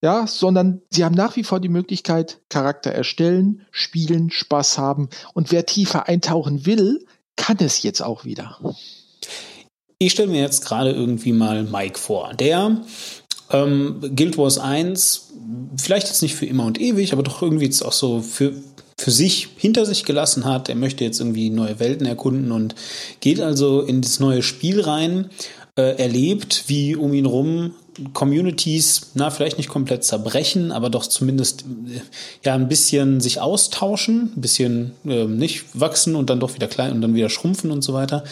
Ja, sondern sie haben nach wie vor die Möglichkeit, Charakter erstellen, spielen, Spaß haben. Und wer tiefer eintauchen will, kann es jetzt auch wieder. Ich stelle mir jetzt gerade irgendwie mal Mike vor. Der ähm, Guild Wars 1, vielleicht jetzt nicht für immer und ewig, aber doch irgendwie jetzt auch so für, für sich hinter sich gelassen hat. Er möchte jetzt irgendwie neue Welten erkunden und geht also in das neue Spiel rein, äh, erlebt, wie um ihn rum Communities, na, vielleicht nicht komplett zerbrechen, aber doch zumindest äh, ja ein bisschen sich austauschen, ein bisschen äh, nicht wachsen und dann doch wieder klein und dann wieder schrumpfen und so weiter.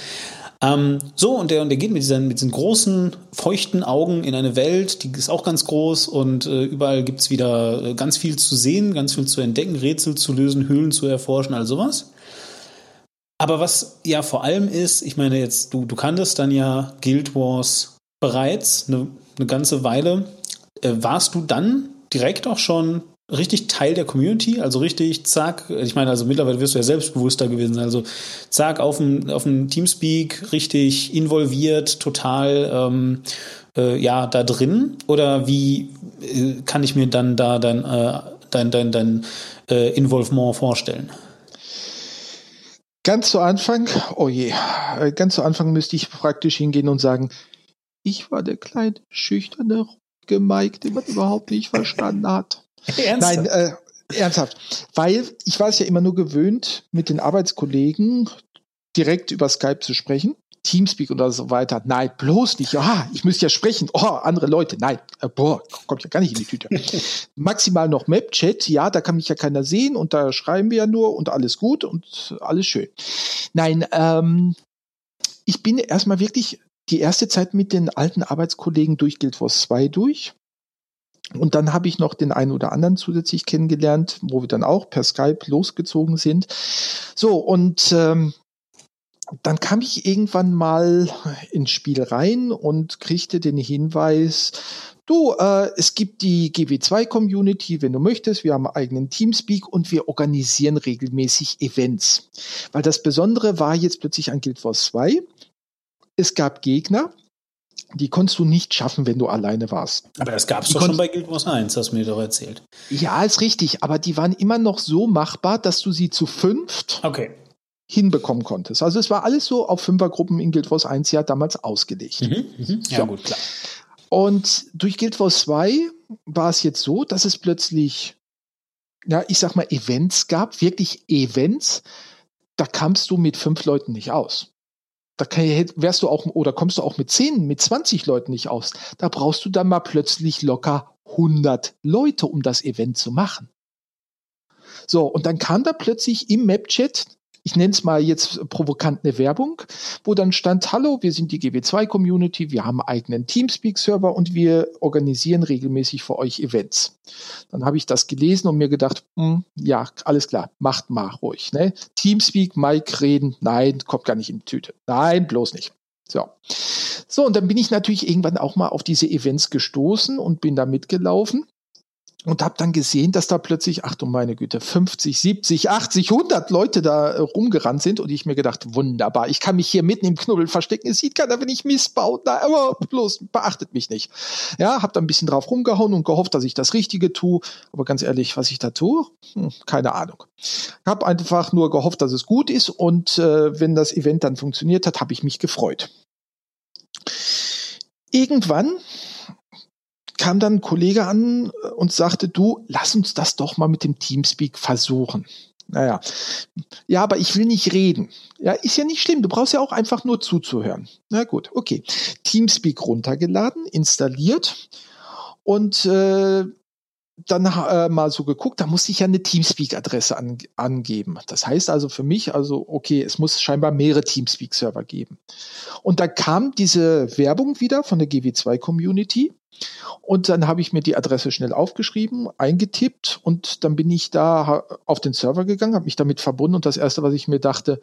Ähm, so, und der, und der geht mit diesen, mit diesen großen, feuchten Augen in eine Welt, die ist auch ganz groß und äh, überall gibt's wieder äh, ganz viel zu sehen, ganz viel zu entdecken, Rätsel zu lösen, Höhlen zu erforschen, all sowas. Aber was ja vor allem ist, ich meine jetzt, du, du kanntest dann ja Guild Wars bereits eine, eine ganze Weile. Äh, warst du dann direkt auch schon richtig Teil der Community, also richtig, zack, ich meine, also mittlerweile wirst du ja selbstbewusster gewesen also zack, auf dem, auf dem Teamspeak richtig involviert, total, ähm, äh, ja, da drin? Oder wie äh, kann ich mir dann da dein, äh, dein, dein, dein äh, Involvement vorstellen? Ganz zu Anfang, oh je, äh, ganz zu Anfang müsste ich praktisch hingehen und sagen, ich war der kleine, schüchterne Mike, den man überhaupt nicht verstanden hat. Ernsthaft? Nein, äh, ernsthaft. Weil ich war es ja immer nur gewöhnt, mit den Arbeitskollegen direkt über Skype zu sprechen. Teamspeak oder so weiter. Nein, bloß nicht. Ja, ich müsste ja sprechen. Oh, andere Leute. Nein, äh, boah, kommt ja gar nicht in die Tüte. Maximal noch Map-Chat. Ja, da kann mich ja keiner sehen und da schreiben wir ja nur und alles gut und alles schön. Nein, ähm, ich bin erstmal wirklich die erste Zeit mit den alten Arbeitskollegen durch Guild Wars 2 durch. Und dann habe ich noch den einen oder anderen zusätzlich kennengelernt, wo wir dann auch per Skype losgezogen sind. So, und ähm, dann kam ich irgendwann mal ins Spiel rein und kriegte den Hinweis, du, äh, es gibt die GW2-Community, wenn du möchtest, wir haben einen eigenen Teamspeak und wir organisieren regelmäßig Events. Weil das Besondere war jetzt plötzlich an Guild Wars 2, es gab Gegner, die konntest du nicht schaffen, wenn du alleine warst. Aber das gab es doch schon bei Guild Wars 1, hast du mir doch erzählt. Ja, ist richtig, aber die waren immer noch so machbar, dass du sie zu fünft okay. hinbekommen konntest. Also es war alles so auf Fünfergruppen in Guild Wars 1 ja damals ausgelegt. Mhm, mhm. Ja, so. gut, klar. Und durch Guild Wars 2 war es jetzt so, dass es plötzlich, ja, ich sag mal, Events gab, wirklich Events, da kamst du mit fünf Leuten nicht aus. Da wärst du auch, oder kommst du auch mit 10, mit 20 Leuten nicht aus. Da brauchst du dann mal plötzlich locker 100 Leute, um das Event zu machen. So, und dann kam da plötzlich im Map-Chat ich nenne es mal jetzt provokant eine Werbung, wo dann stand, hallo, wir sind die GW2-Community, wir haben einen eigenen Teamspeak-Server und wir organisieren regelmäßig für euch Events. Dann habe ich das gelesen und mir gedacht, hm, ja, alles klar, macht mal ruhig. Ne? Teamspeak, Mike reden, nein, kommt gar nicht in die Tüte. Nein, bloß nicht. So. So, und dann bin ich natürlich irgendwann auch mal auf diese Events gestoßen und bin da mitgelaufen und habe dann gesehen, dass da plötzlich, ach du meine Güte, 50, 70, 80, 100 Leute da äh, rumgerannt sind und ich mir gedacht, wunderbar, ich kann mich hier mitten im Knubbel verstecken, es sieht keiner, wenn ich missbaut, na, aber bloß beachtet mich nicht. Ja, habe da ein bisschen drauf rumgehauen und gehofft, dass ich das Richtige tue, aber ganz ehrlich, was ich da tue, hm, keine Ahnung. Habe einfach nur gehofft, dass es gut ist und äh, wenn das Event dann funktioniert hat, habe ich mich gefreut. Irgendwann kam dann ein Kollege an und sagte, du, lass uns das doch mal mit dem Teamspeak versuchen. Naja, ja, aber ich will nicht reden. Ja, ist ja nicht schlimm. Du brauchst ja auch einfach nur zuzuhören. Na gut, okay. Teamspeak runtergeladen, installiert und äh, dann äh, mal so geguckt, da muss ich ja eine Teamspeak-Adresse an, angeben. Das heißt also für mich, also okay, es muss scheinbar mehrere Teamspeak-Server geben. Und da kam diese Werbung wieder von der GW2-Community. Und dann habe ich mir die Adresse schnell aufgeschrieben, eingetippt und dann bin ich da auf den Server gegangen, habe mich damit verbunden und das erste, was ich mir dachte,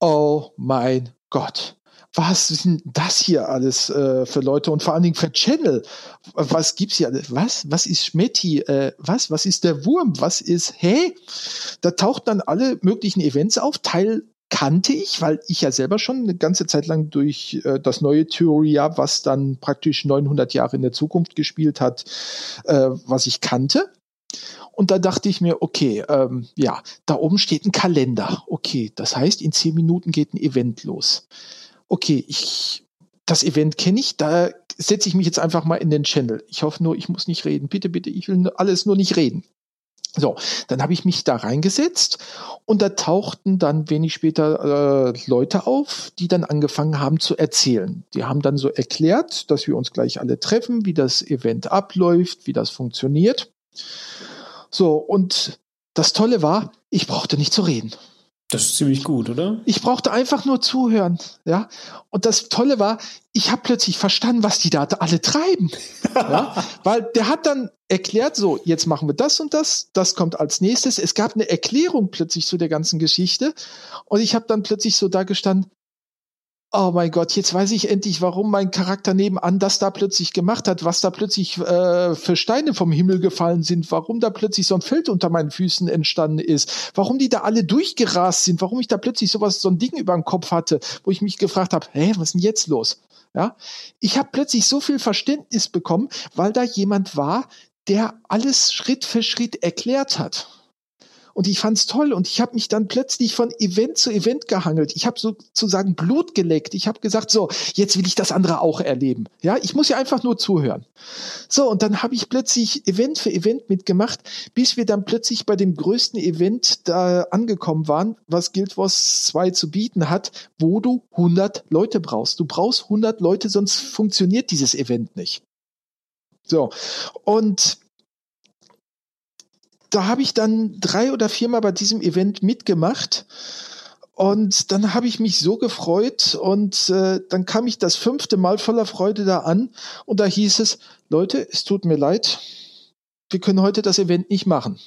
oh mein Gott, was sind das hier alles äh, für Leute und vor allen Dingen für Channel? Was gibt's hier alles? Was? Was ist Schmetti? Äh, was? Was ist der Wurm? Was ist, hä? Da taucht dann alle möglichen Events auf. Teil kannte ich, weil ich ja selber schon eine ganze Zeit lang durch äh, das neue Theoria, was dann praktisch 900 Jahre in der Zukunft gespielt hat, äh, was ich kannte. Und da dachte ich mir, okay, ähm, ja, da oben steht ein Kalender. Okay, das heißt, in zehn Minuten geht ein Event los okay, ich, das Event kenne ich, da setze ich mich jetzt einfach mal in den Channel. Ich hoffe nur, ich muss nicht reden. Bitte, bitte, ich will alles nur nicht reden. So, dann habe ich mich da reingesetzt und da tauchten dann wenig später äh, Leute auf, die dann angefangen haben zu erzählen. Die haben dann so erklärt, dass wir uns gleich alle treffen, wie das Event abläuft, wie das funktioniert. So, und das Tolle war, ich brauchte nicht zu reden. Das ist ziemlich gut, oder? Ich brauchte einfach nur zuhören, ja. Und das Tolle war, ich habe plötzlich verstanden, was die da alle treiben, ja? Weil der hat dann erklärt, so jetzt machen wir das und das, das kommt als nächstes. Es gab eine Erklärung plötzlich zu der ganzen Geschichte und ich habe dann plötzlich so da gestanden, oh mein Gott, jetzt weiß ich endlich, warum mein Charakter nebenan das da plötzlich gemacht hat, was da plötzlich äh, für Steine vom Himmel gefallen sind, warum da plötzlich so ein Feld unter meinen Füßen entstanden ist, warum die da alle durchgerast sind, warum ich da plötzlich sowas, so ein Ding über den Kopf hatte, wo ich mich gefragt habe, hä, was ist denn jetzt los? Ja, ich habe plötzlich so viel Verständnis bekommen, weil da jemand war, der alles Schritt für Schritt erklärt hat. Und ich fand's toll und ich habe mich dann plötzlich von Event zu Event gehangelt. Ich habe sozusagen Blut geleckt. Ich habe gesagt, so, jetzt will ich das andere auch erleben. Ja, ich muss ja einfach nur zuhören. So, und dann habe ich plötzlich Event für Event mitgemacht, bis wir dann plötzlich bei dem größten Event da angekommen waren, was Guild Wars 2 zu bieten hat, wo du 100 Leute brauchst. Du brauchst 100 Leute, sonst funktioniert dieses Event nicht. So, und da habe ich dann drei oder viermal bei diesem Event mitgemacht. Und dann habe ich mich so gefreut. Und äh, dann kam ich das fünfte Mal voller Freude da an. Und da hieß es, Leute, es tut mir leid, wir können heute das Event nicht machen.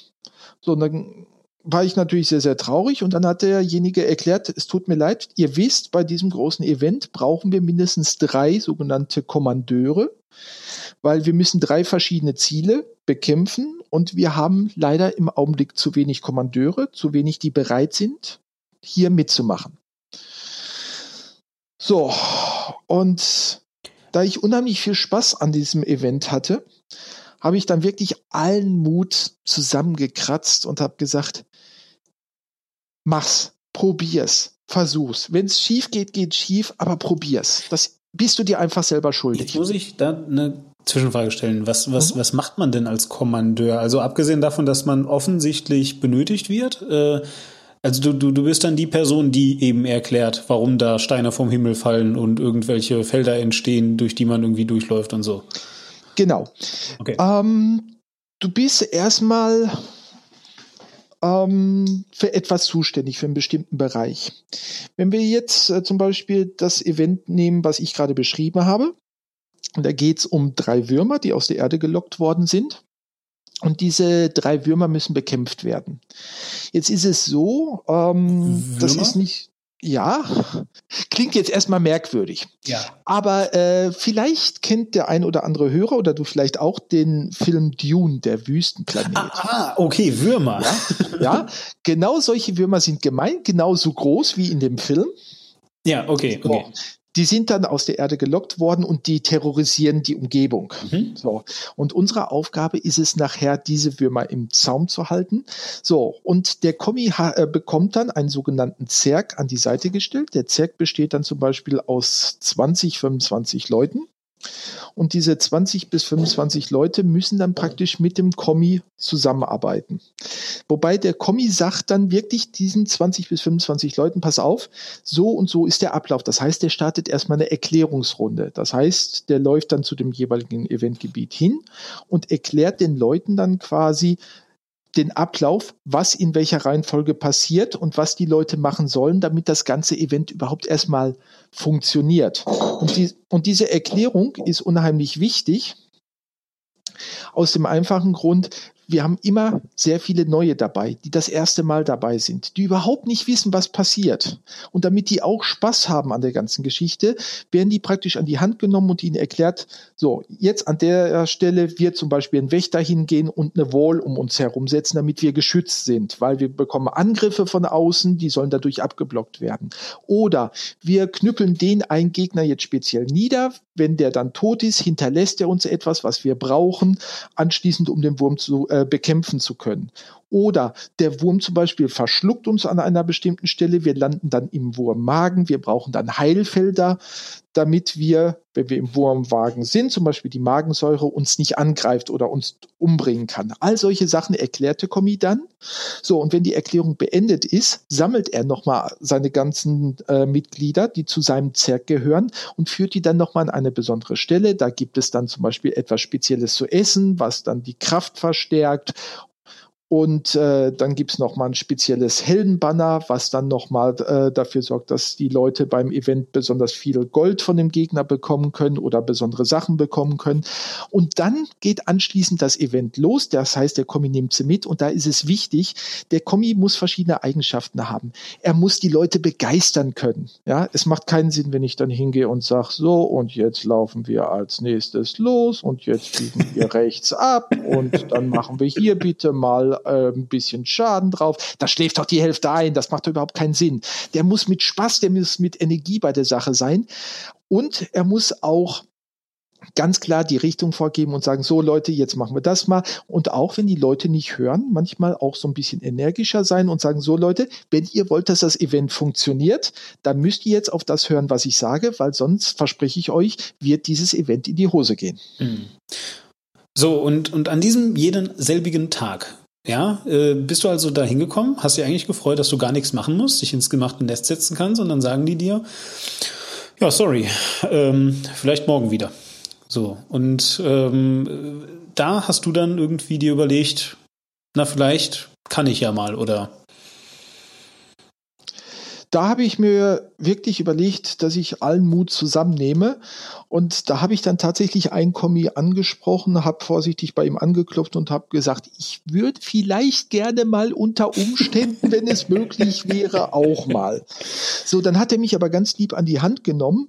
So, und dann war ich natürlich sehr, sehr traurig. Und dann hat derjenige erklärt, es tut mir leid, ihr wisst, bei diesem großen Event brauchen wir mindestens drei sogenannte Kommandeure, weil wir müssen drei verschiedene Ziele bekämpfen und wir haben leider im Augenblick zu wenig Kommandeure, zu wenig, die bereit sind, hier mitzumachen. So, und da ich unheimlich viel Spaß an diesem Event hatte, habe ich dann wirklich allen Mut zusammengekratzt und habe gesagt, mach's, probier's, versuch's. Wenn es schief geht, geht schief, aber probier's. Das bist du dir einfach selber schuldig. Jetzt muss ich da eine Zwischenfrage stellen. Was, was, mhm. was macht man denn als Kommandeur? Also abgesehen davon, dass man offensichtlich benötigt wird, äh, also du, du, du bist dann die Person, die eben erklärt, warum da Steine vom Himmel fallen und irgendwelche Felder entstehen, durch die man irgendwie durchläuft und so. Genau. Okay. Ähm, du bist erstmal ähm, für etwas zuständig, für einen bestimmten Bereich. Wenn wir jetzt äh, zum Beispiel das Event nehmen, was ich gerade beschrieben habe, da geht es um drei Würmer, die aus der Erde gelockt worden sind. Und diese drei Würmer müssen bekämpft werden. Jetzt ist es so, ähm, das ist nicht, ja, klingt jetzt erstmal merkwürdig. Ja. Aber äh, vielleicht kennt der ein oder andere Hörer oder du vielleicht auch den Film Dune, der Wüstenplanet. Ah, ah okay, Würmer. Ja, ja, genau solche Würmer sind gemeint, genauso groß wie in dem Film. Ja, okay, okay. Die sind dann aus der Erde gelockt worden und die terrorisieren die Umgebung. Mhm. So. Und unsere Aufgabe ist es nachher, diese Würmer im Zaum zu halten. So. Und der Kommi äh, bekommt dann einen sogenannten Zerg an die Seite gestellt. Der Zerg besteht dann zum Beispiel aus 20, 25 Leuten. Und diese 20 bis 25 Leute müssen dann praktisch mit dem Kommi zusammenarbeiten. Wobei der Kommi sagt dann wirklich diesen 20 bis 25 Leuten, pass auf, so und so ist der Ablauf. Das heißt, der startet erstmal eine Erklärungsrunde. Das heißt, der läuft dann zu dem jeweiligen Eventgebiet hin und erklärt den Leuten dann quasi, den Ablauf, was in welcher Reihenfolge passiert und was die Leute machen sollen, damit das ganze Event überhaupt erstmal funktioniert. Und, die, und diese Erklärung ist unheimlich wichtig. Aus dem einfachen Grund, wir haben immer sehr viele neue dabei, die das erste Mal dabei sind, die überhaupt nicht wissen, was passiert. Und damit die auch Spaß haben an der ganzen Geschichte, werden die praktisch an die Hand genommen und ihnen erklärt, so, jetzt an der Stelle wird zum Beispiel ein Wächter hingehen und eine Wall um uns herum setzen, damit wir geschützt sind, weil wir bekommen Angriffe von außen, die sollen dadurch abgeblockt werden. Oder wir knüppeln den einen Gegner jetzt speziell nieder, wenn der dann tot ist, hinterlässt er uns etwas, was wir brauchen, anschließend um den Wurm zu äh, bekämpfen zu können. Oder der Wurm zum Beispiel verschluckt uns an einer bestimmten Stelle, wir landen dann im Wurmmagen, wir brauchen dann Heilfelder, damit wir, wenn wir im Wurmwagen sind, zum Beispiel die Magensäure uns nicht angreift oder uns umbringen kann. All solche Sachen erklärte Kommi dann. So, und wenn die Erklärung beendet ist, sammelt er nochmal seine ganzen äh, Mitglieder, die zu seinem Zerg gehören, und führt die dann nochmal an eine besondere Stelle. Da gibt es dann zum Beispiel etwas Spezielles zu essen, was dann die Kraft verstärkt und äh, dann gibt's noch mal ein spezielles Heldenbanner, was dann noch mal äh, dafür sorgt, dass die Leute beim Event besonders viel Gold von dem Gegner bekommen können oder besondere Sachen bekommen können. Und dann geht anschließend das Event los. Das heißt, der Kommi nimmt sie mit. Und da ist es wichtig, der Kommi muss verschiedene Eigenschaften haben. Er muss die Leute begeistern können. Ja, es macht keinen Sinn, wenn ich dann hingehe und sage, so, und jetzt laufen wir als nächstes los und jetzt biegen wir rechts ab und dann machen wir hier bitte mal äh, ein bisschen Schaden drauf. Da schläft doch die Hälfte ein. Das macht doch überhaupt keinen Sinn. Der muss mit Spaß, der muss mit Energie bei der Sache sein. Und er muss auch ganz klar die Richtung vorgeben und sagen, so Leute, jetzt machen wir das mal. Und auch wenn die Leute nicht hören, manchmal auch so ein bisschen energischer sein und sagen, so Leute, wenn ihr wollt, dass das Event funktioniert, dann müsst ihr jetzt auf das hören, was ich sage, weil sonst verspreche ich euch, wird dieses Event in die Hose gehen. Mhm. So, und, und an diesem jeden selbigen Tag, ja, äh, bist du also da hingekommen, hast dich eigentlich gefreut, dass du gar nichts machen musst, dich ins gemachte Nest setzen kannst und dann sagen die dir, ja, sorry, ähm, vielleicht morgen wieder. So, und ähm, da hast du dann irgendwie dir überlegt, na, vielleicht kann ich ja mal, oder? Da habe ich mir wirklich überlegt, dass ich allen Mut zusammennehme. Und da habe ich dann tatsächlich ein Kommi angesprochen, habe vorsichtig bei ihm angeklopft und habe gesagt, ich würde vielleicht gerne mal unter Umständen, wenn es möglich wäre, auch mal. So, dann hat er mich aber ganz lieb an die Hand genommen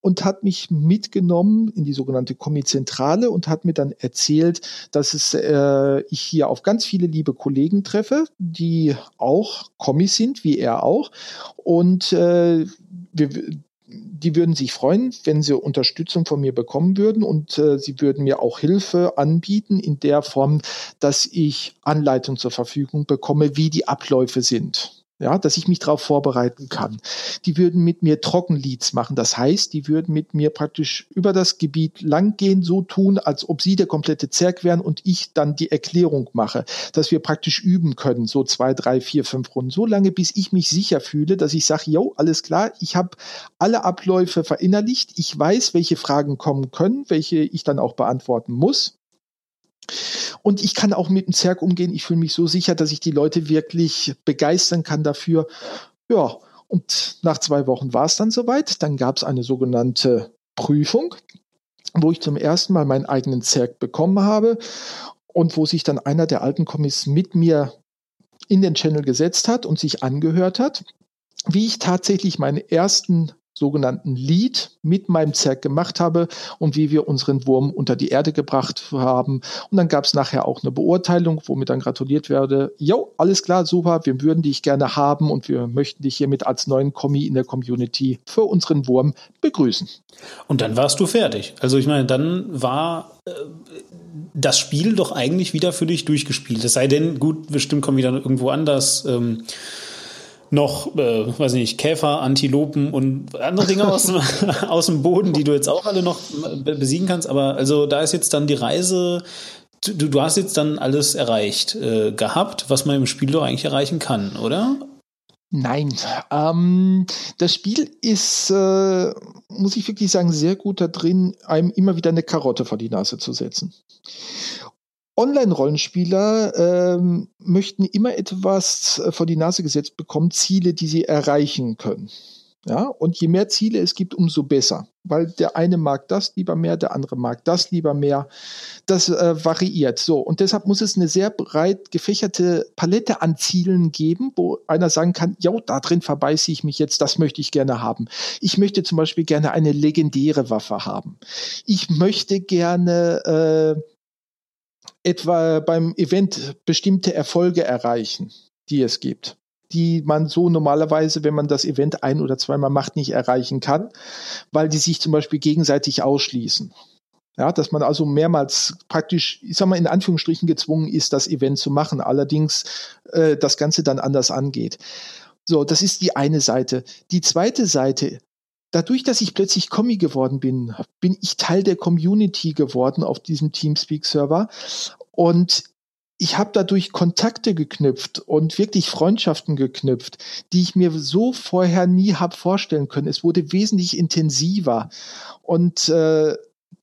und hat mich mitgenommen in die sogenannte Kommi-Zentrale und hat mir dann erzählt, dass es, äh, ich hier auf ganz viele liebe Kollegen treffe, die auch Kommis sind, wie er auch. Und äh, wir, die würden sich freuen, wenn sie Unterstützung von mir bekommen würden und äh, sie würden mir auch Hilfe anbieten in der Form, dass ich Anleitung zur Verfügung bekomme, wie die Abläufe sind ja, dass ich mich darauf vorbereiten kann. Die würden mit mir Trockenleads machen. Das heißt, die würden mit mir praktisch über das Gebiet langgehen, so tun, als ob sie der komplette Zerg wären und ich dann die Erklärung mache, dass wir praktisch üben können, so zwei, drei, vier, fünf Runden, so lange, bis ich mich sicher fühle, dass ich sage, jo, alles klar, ich habe alle Abläufe verinnerlicht, ich weiß, welche Fragen kommen können, welche ich dann auch beantworten muss. Und ich kann auch mit dem Zerg umgehen. Ich fühle mich so sicher, dass ich die Leute wirklich begeistern kann dafür. Ja, und nach zwei Wochen war es dann soweit. Dann gab es eine sogenannte Prüfung, wo ich zum ersten Mal meinen eigenen Zerg bekommen habe und wo sich dann einer der alten Kommis mit mir in den Channel gesetzt hat und sich angehört hat, wie ich tatsächlich meinen ersten sogenannten Lead mit meinem Zerg gemacht habe und wie wir unseren Wurm unter die Erde gebracht haben. Und dann gab es nachher auch eine Beurteilung, wo mir dann gratuliert werde. Jo, alles klar, super, wir würden dich gerne haben und wir möchten dich hiermit als neuen Kommi in der Community für unseren Wurm begrüßen. Und dann warst du fertig. Also ich meine, dann war äh, das Spiel doch eigentlich wieder für dich durchgespielt. Es sei denn, gut, bestimmt kommen wir dann irgendwo anders. Ähm noch, äh, weiß ich nicht, Käfer, Antilopen und andere Dinge aus, dem, aus dem Boden, die du jetzt auch alle noch besiegen kannst. Aber also da ist jetzt dann die Reise, du, du hast jetzt dann alles erreicht äh, gehabt, was man im Spiel doch eigentlich erreichen kann, oder? Nein, ähm, das Spiel ist, äh, muss ich wirklich sagen, sehr gut da drin, einem immer wieder eine Karotte vor die Nase zu setzen. Online-Rollenspieler ähm, möchten immer etwas äh, vor die Nase gesetzt bekommen, Ziele, die sie erreichen können. Ja, und je mehr Ziele es gibt, umso besser. Weil der eine mag das lieber mehr, der andere mag das lieber mehr. Das äh, variiert. So. Und deshalb muss es eine sehr breit gefächerte Palette an Zielen geben, wo einer sagen kann, ja, da drin verbeiße ich mich jetzt, das möchte ich gerne haben. Ich möchte zum Beispiel gerne eine legendäre Waffe haben. Ich möchte gerne äh, etwa beim Event bestimmte Erfolge erreichen, die es gibt, die man so normalerweise, wenn man das Event ein oder zweimal macht, nicht erreichen kann, weil die sich zum Beispiel gegenseitig ausschließen. Ja, dass man also mehrmals praktisch, ich sag mal, in Anführungsstrichen gezwungen ist, das Event zu machen, allerdings äh, das Ganze dann anders angeht. So, das ist die eine Seite. Die zweite Seite dadurch, dass ich plötzlich Kommi geworden bin, bin ich Teil der Community geworden auf diesem Teamspeak-Server. Und ich habe dadurch Kontakte geknüpft und wirklich Freundschaften geknüpft, die ich mir so vorher nie habe vorstellen können. Es wurde wesentlich intensiver. Und äh,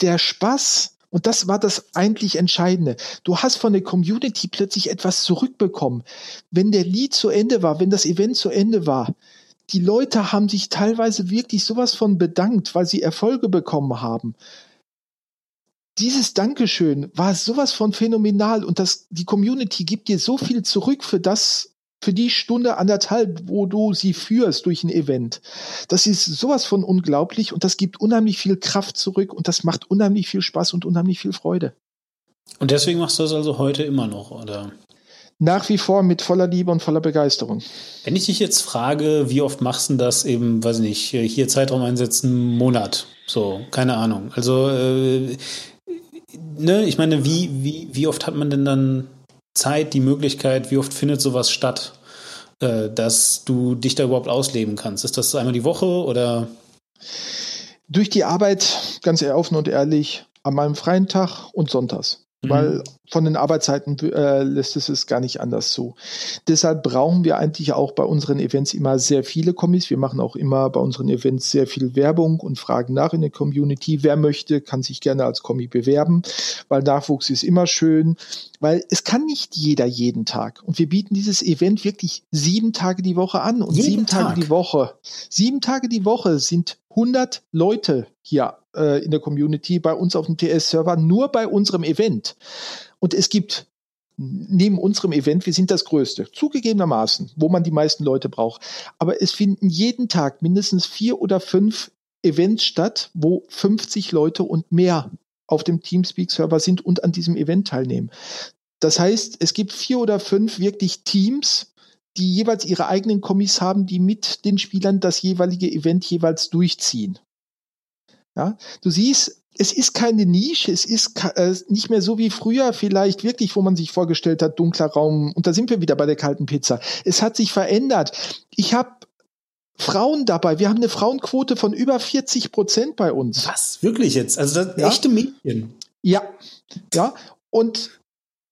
der Spaß, und das war das eigentlich Entscheidende. Du hast von der Community plötzlich etwas zurückbekommen. Wenn der Lied zu Ende war, wenn das Event zu Ende war, die Leute haben sich teilweise wirklich sowas von bedankt, weil sie Erfolge bekommen haben. Dieses Dankeschön war sowas von phänomenal und das, die Community gibt dir so viel zurück für das, für die Stunde anderthalb, wo du sie führst durch ein Event. Das ist sowas von unglaublich und das gibt unheimlich viel Kraft zurück und das macht unheimlich viel Spaß und unheimlich viel Freude. Und deswegen machst du das also heute immer noch, oder? Nach wie vor mit voller Liebe und voller Begeisterung. Wenn ich dich jetzt frage, wie oft machst du das eben, weiß ich nicht, hier Zeitraum einsetzen, Monat, so, keine Ahnung. Also, äh, ne, ich meine, wie, wie, wie oft hat man denn dann Zeit, die Möglichkeit, wie oft findet sowas statt, äh, dass du dich da überhaupt ausleben kannst? Ist das einmal die Woche oder? Durch die Arbeit, ganz offen und ehrlich, an meinem freien Tag und sonntags. Mhm. Weil von den Arbeitszeiten äh, lässt es es gar nicht anders zu. Deshalb brauchen wir eigentlich auch bei unseren Events immer sehr viele Kommis. Wir machen auch immer bei unseren Events sehr viel Werbung und fragen nach in der Community. Wer möchte, kann sich gerne als Kommi bewerben, weil Nachwuchs ist immer schön, weil es kann nicht jeder jeden Tag. Und wir bieten dieses Event wirklich sieben Tage die Woche an und jeden sieben Tag. Tage die Woche. Sieben Tage die Woche sind 100 Leute hier äh, in der Community bei uns auf dem TS-Server, nur bei unserem Event. Und es gibt neben unserem Event, wir sind das Größte, zugegebenermaßen, wo man die meisten Leute braucht. Aber es finden jeden Tag mindestens vier oder fünf Events statt, wo 50 Leute und mehr auf dem Teamspeak-Server sind und an diesem Event teilnehmen. Das heißt, es gibt vier oder fünf wirklich Teams, die jeweils ihre eigenen Kommis haben, die mit den Spielern das jeweilige Event jeweils durchziehen. Ja, du siehst, es ist keine Nische, es ist äh, nicht mehr so wie früher vielleicht wirklich, wo man sich vorgestellt hat, dunkler Raum. Und da sind wir wieder bei der kalten Pizza. Es hat sich verändert. Ich habe Frauen dabei. Wir haben eine Frauenquote von über 40 Prozent bei uns. Was? Wirklich jetzt? Also das ja? echte Mädchen. Ja. Ja. Und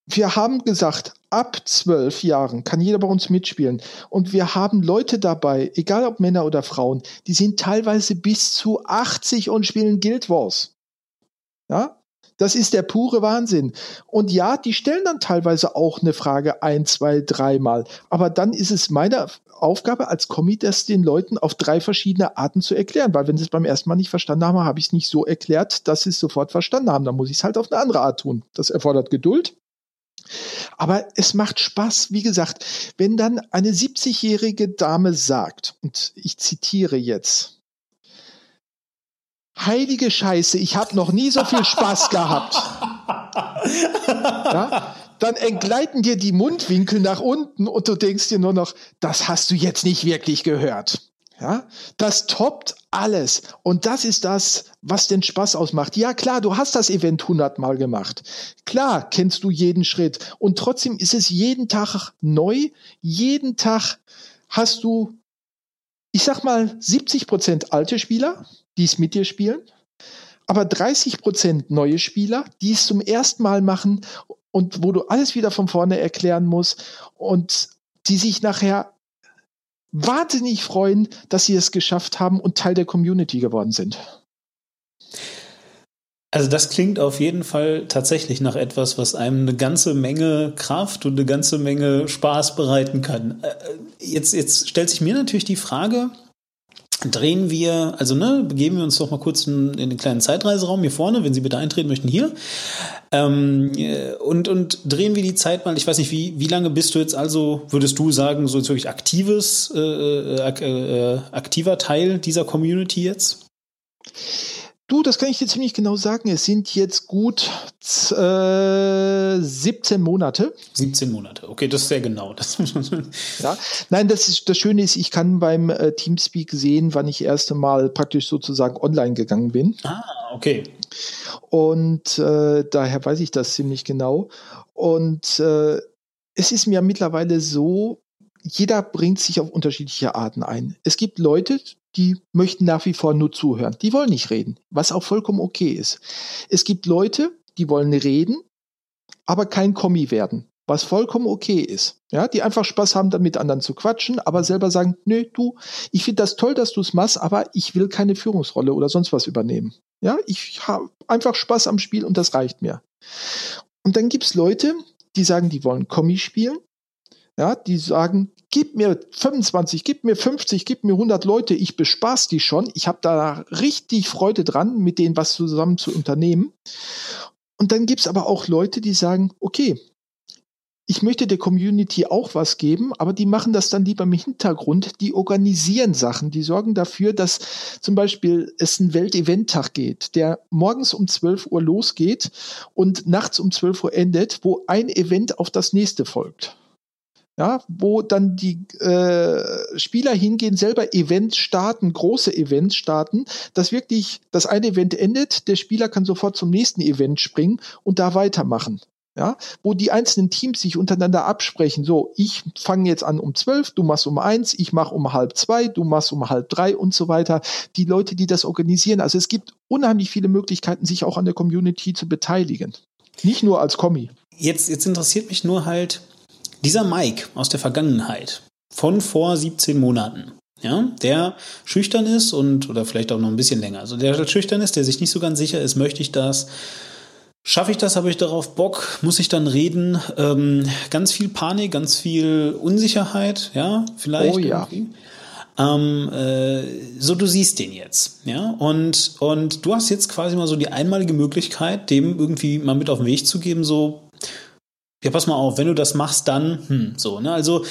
wir haben gesagt, ab zwölf Jahren kann jeder bei uns mitspielen. Und wir haben Leute dabei, egal ob Männer oder Frauen, die sind teilweise bis zu 80 und spielen Guild Wars. Ja, das ist der pure Wahnsinn. Und ja, die stellen dann teilweise auch eine Frage ein, zwei, dreimal. Aber dann ist es meine Aufgabe als Kommi, das den Leuten auf drei verschiedene Arten zu erklären. Weil wenn sie es beim ersten Mal nicht verstanden haben, habe ich es nicht so erklärt, dass sie es sofort verstanden haben. Dann muss ich es halt auf eine andere Art tun. Das erfordert Geduld. Aber es macht Spaß, wie gesagt, wenn dann eine 70-jährige Dame sagt, und ich zitiere jetzt, heilige Scheiße, ich habe noch nie so viel Spaß gehabt. Ja? Dann entgleiten dir die Mundwinkel nach unten und du denkst dir nur noch, das hast du jetzt nicht wirklich gehört. Ja, das toppt alles. Und das ist das, was den Spaß ausmacht. Ja, klar, du hast das Event hundertmal gemacht. Klar, kennst du jeden Schritt. Und trotzdem ist es jeden Tag neu. Jeden Tag hast du, ich sag mal, 70 Prozent alte Spieler, die es mit dir spielen. Aber 30 Prozent neue Spieler, die es zum ersten Mal machen und wo du alles wieder von vorne erklären musst und die sich nachher wahnsinnig freuen, dass sie es geschafft haben und Teil der Community geworden sind. Also das klingt auf jeden Fall tatsächlich nach etwas, was einem eine ganze Menge Kraft und eine ganze Menge Spaß bereiten kann. Äh, jetzt, jetzt stellt sich mir natürlich die Frage, drehen wir, also ne, begeben wir uns doch mal kurz in, in den kleinen Zeitreiseraum hier vorne, wenn Sie bitte eintreten möchten, hier. Ähm, äh, und, und drehen wir die Zeit mal, ich weiß nicht, wie, wie lange bist du jetzt also, würdest du sagen, so jetzt wirklich aktives, äh, äh, äh aktiver Teil dieser Community jetzt? Du, das kann ich dir ziemlich genau sagen. Es sind jetzt gut äh, 17 Monate. 17 Monate, okay, das ist sehr genau. Das ja. Nein, das, ist, das Schöne ist, ich kann beim äh, Teamspeak sehen, wann ich erst einmal praktisch sozusagen online gegangen bin. Ah, okay. Und äh, daher weiß ich das ziemlich genau. Und äh, es ist mir mittlerweile so, jeder bringt sich auf unterschiedliche Arten ein. Es gibt Leute, die möchten nach wie vor nur zuhören. Die wollen nicht reden, was auch vollkommen okay ist. Es gibt Leute, die wollen reden, aber kein Kommi werden, was vollkommen okay ist. Ja, die einfach Spaß haben, dann mit anderen zu quatschen, aber selber sagen, nö, du, ich finde das toll, dass du es machst, aber ich will keine Führungsrolle oder sonst was übernehmen. Ja, ich habe einfach Spaß am Spiel und das reicht mir. Und dann gibt's Leute, die sagen, die wollen Kommi spielen. Ja, die sagen, gib mir 25, gib mir 50, gib mir 100 Leute, ich bespaß die schon. Ich habe da richtig Freude dran, mit denen was zusammen zu unternehmen. Und dann gibt's aber auch Leute, die sagen, okay, ich möchte der Community auch was geben, aber die machen das dann lieber im Hintergrund. Die organisieren Sachen, die sorgen dafür, dass zum Beispiel es einen Welteventtag geht, der morgens um 12 Uhr losgeht und nachts um 12 Uhr endet, wo ein Event auf das nächste folgt. Ja, wo dann die äh, Spieler hingehen, selber Events starten, große Events starten, dass wirklich das eine Event endet, der Spieler kann sofort zum nächsten Event springen und da weitermachen. Ja, wo die einzelnen Teams sich untereinander absprechen. So, ich fange jetzt an um zwölf, du machst um eins, ich mache um halb zwei, du machst um halb drei und so weiter. Die Leute, die das organisieren. Also es gibt unheimlich viele Möglichkeiten, sich auch an der Community zu beteiligen. Nicht nur als Kommi. Jetzt, jetzt interessiert mich nur halt, dieser Mike aus der Vergangenheit, von vor 17 Monaten, ja, der schüchtern ist und, oder vielleicht auch noch ein bisschen länger, also der schüchtern ist, der sich nicht so ganz sicher ist, möchte ich das, Schaffe ich das? Habe ich darauf Bock? Muss ich dann reden? Ähm, ganz viel Panik, ganz viel Unsicherheit, ja, vielleicht. Oh ja. Ähm, äh, so, du siehst den jetzt, ja, und, und du hast jetzt quasi mal so die einmalige Möglichkeit, dem irgendwie mal mit auf den Weg zu geben, so, ja, pass mal auf, wenn du das machst, dann, hm, so, ne? Also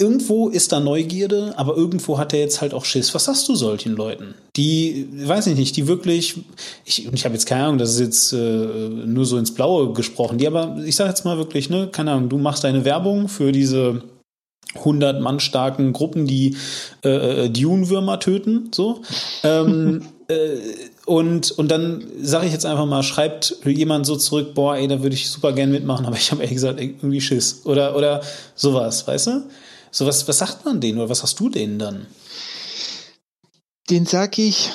irgendwo ist da Neugierde, aber irgendwo hat er jetzt halt auch Schiss. Was sagst du solchen Leuten? Die, weiß ich nicht, die wirklich, ich, ich habe jetzt keine Ahnung, das ist jetzt äh, nur so ins Blaue gesprochen, die aber, ich sage jetzt mal wirklich, ne, keine Ahnung, du machst deine Werbung für diese 100 Mann starken Gruppen, die äh, äh, Dune-Würmer töten, so. Ähm, äh, und, und dann sage ich jetzt einfach mal, schreibt jemand so zurück, boah, ey, da würde ich super gern mitmachen, aber ich habe ehrlich gesagt irgendwie Schiss. Oder, oder sowas, weißt du? So, was, was sagt man denen oder was hast du denen dann? Den sag ich,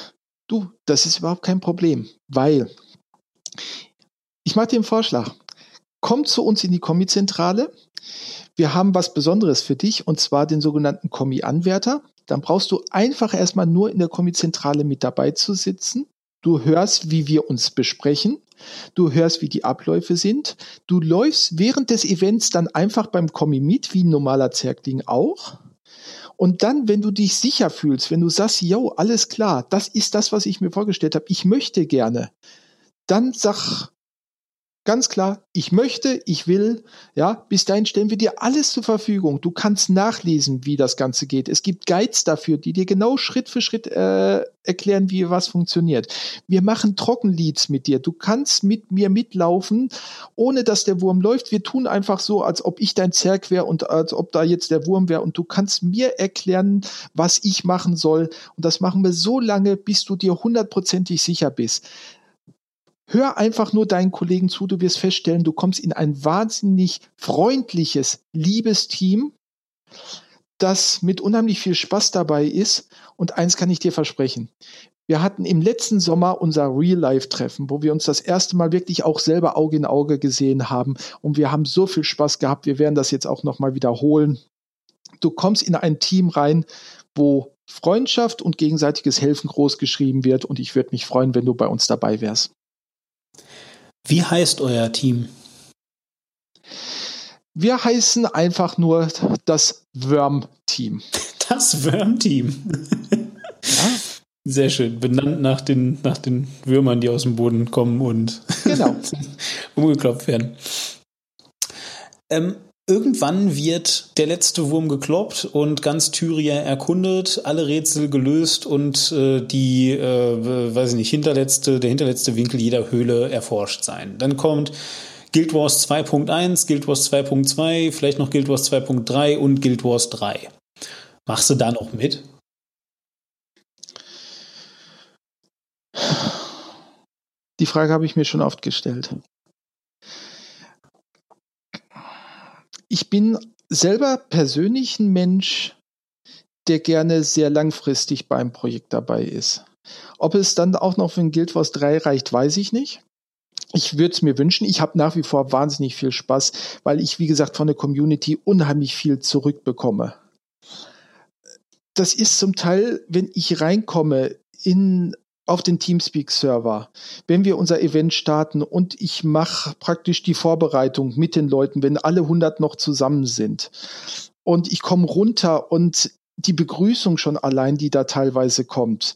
du, das ist überhaupt kein Problem, weil ich mache dir einen Vorschlag. Komm zu uns in die Kommi-Zentrale. Wir haben was Besonderes für dich und zwar den sogenannten Kommi-Anwärter. Dann brauchst du einfach erstmal nur in der Kommi-Zentrale mit dabei zu sitzen. Du hörst, wie wir uns besprechen. Du hörst, wie die Abläufe sind. Du läufst während des Events dann einfach beim Kommi mit, wie ein normaler Zergling auch. Und dann, wenn du dich sicher fühlst, wenn du sagst, yo, alles klar, das ist das, was ich mir vorgestellt habe, ich möchte gerne, dann sag Ganz klar, ich möchte, ich will, ja, bis dahin stellen wir dir alles zur Verfügung. Du kannst nachlesen, wie das Ganze geht. Es gibt Guides dafür, die dir genau Schritt für Schritt äh, erklären, wie was funktioniert. Wir machen Trockenleads mit dir. Du kannst mit mir mitlaufen, ohne dass der Wurm läuft. Wir tun einfach so, als ob ich dein Zerg wäre und als ob da jetzt der Wurm wäre. Und du kannst mir erklären, was ich machen soll. Und das machen wir so lange, bis du dir hundertprozentig sicher bist. Hör einfach nur deinen Kollegen zu, du wirst feststellen, du kommst in ein wahnsinnig freundliches, liebes Team, das mit unheimlich viel Spaß dabei ist. Und eins kann ich dir versprechen. Wir hatten im letzten Sommer unser Real-Life-Treffen, wo wir uns das erste Mal wirklich auch selber Auge in Auge gesehen haben. Und wir haben so viel Spaß gehabt. Wir werden das jetzt auch nochmal wiederholen. Du kommst in ein Team rein, wo Freundschaft und gegenseitiges Helfen groß geschrieben wird. Und ich würde mich freuen, wenn du bei uns dabei wärst. Wie heißt euer Team? Wir heißen einfach nur das Worm-Team. Das Worm-Team. Ja. Sehr schön. Benannt nach den, nach den Würmern, die aus dem Boden kommen und genau. umgeklopft werden. Ähm, Irgendwann wird der letzte Wurm gekloppt und ganz Tyria erkundet, alle Rätsel gelöst und äh, die, äh, weiß ich nicht, hinterletzte, der hinterletzte Winkel jeder Höhle erforscht sein. Dann kommt Guild Wars 2.1, Guild Wars 2.2, vielleicht noch Guild Wars 2.3 und Guild Wars 3. Machst du da noch mit? Die Frage habe ich mir schon oft gestellt. Ich bin selber persönlich ein Mensch, der gerne sehr langfristig beim Projekt dabei ist. Ob es dann auch noch für ein Guild Wars 3 reicht, weiß ich nicht. Ich würde es mir wünschen. Ich habe nach wie vor wahnsinnig viel Spaß, weil ich, wie gesagt, von der Community unheimlich viel zurückbekomme. Das ist zum Teil, wenn ich reinkomme in auf den Teamspeak-Server, wenn wir unser Event starten und ich mache praktisch die Vorbereitung mit den Leuten, wenn alle 100 noch zusammen sind und ich komme runter und die Begrüßung schon allein, die da teilweise kommt,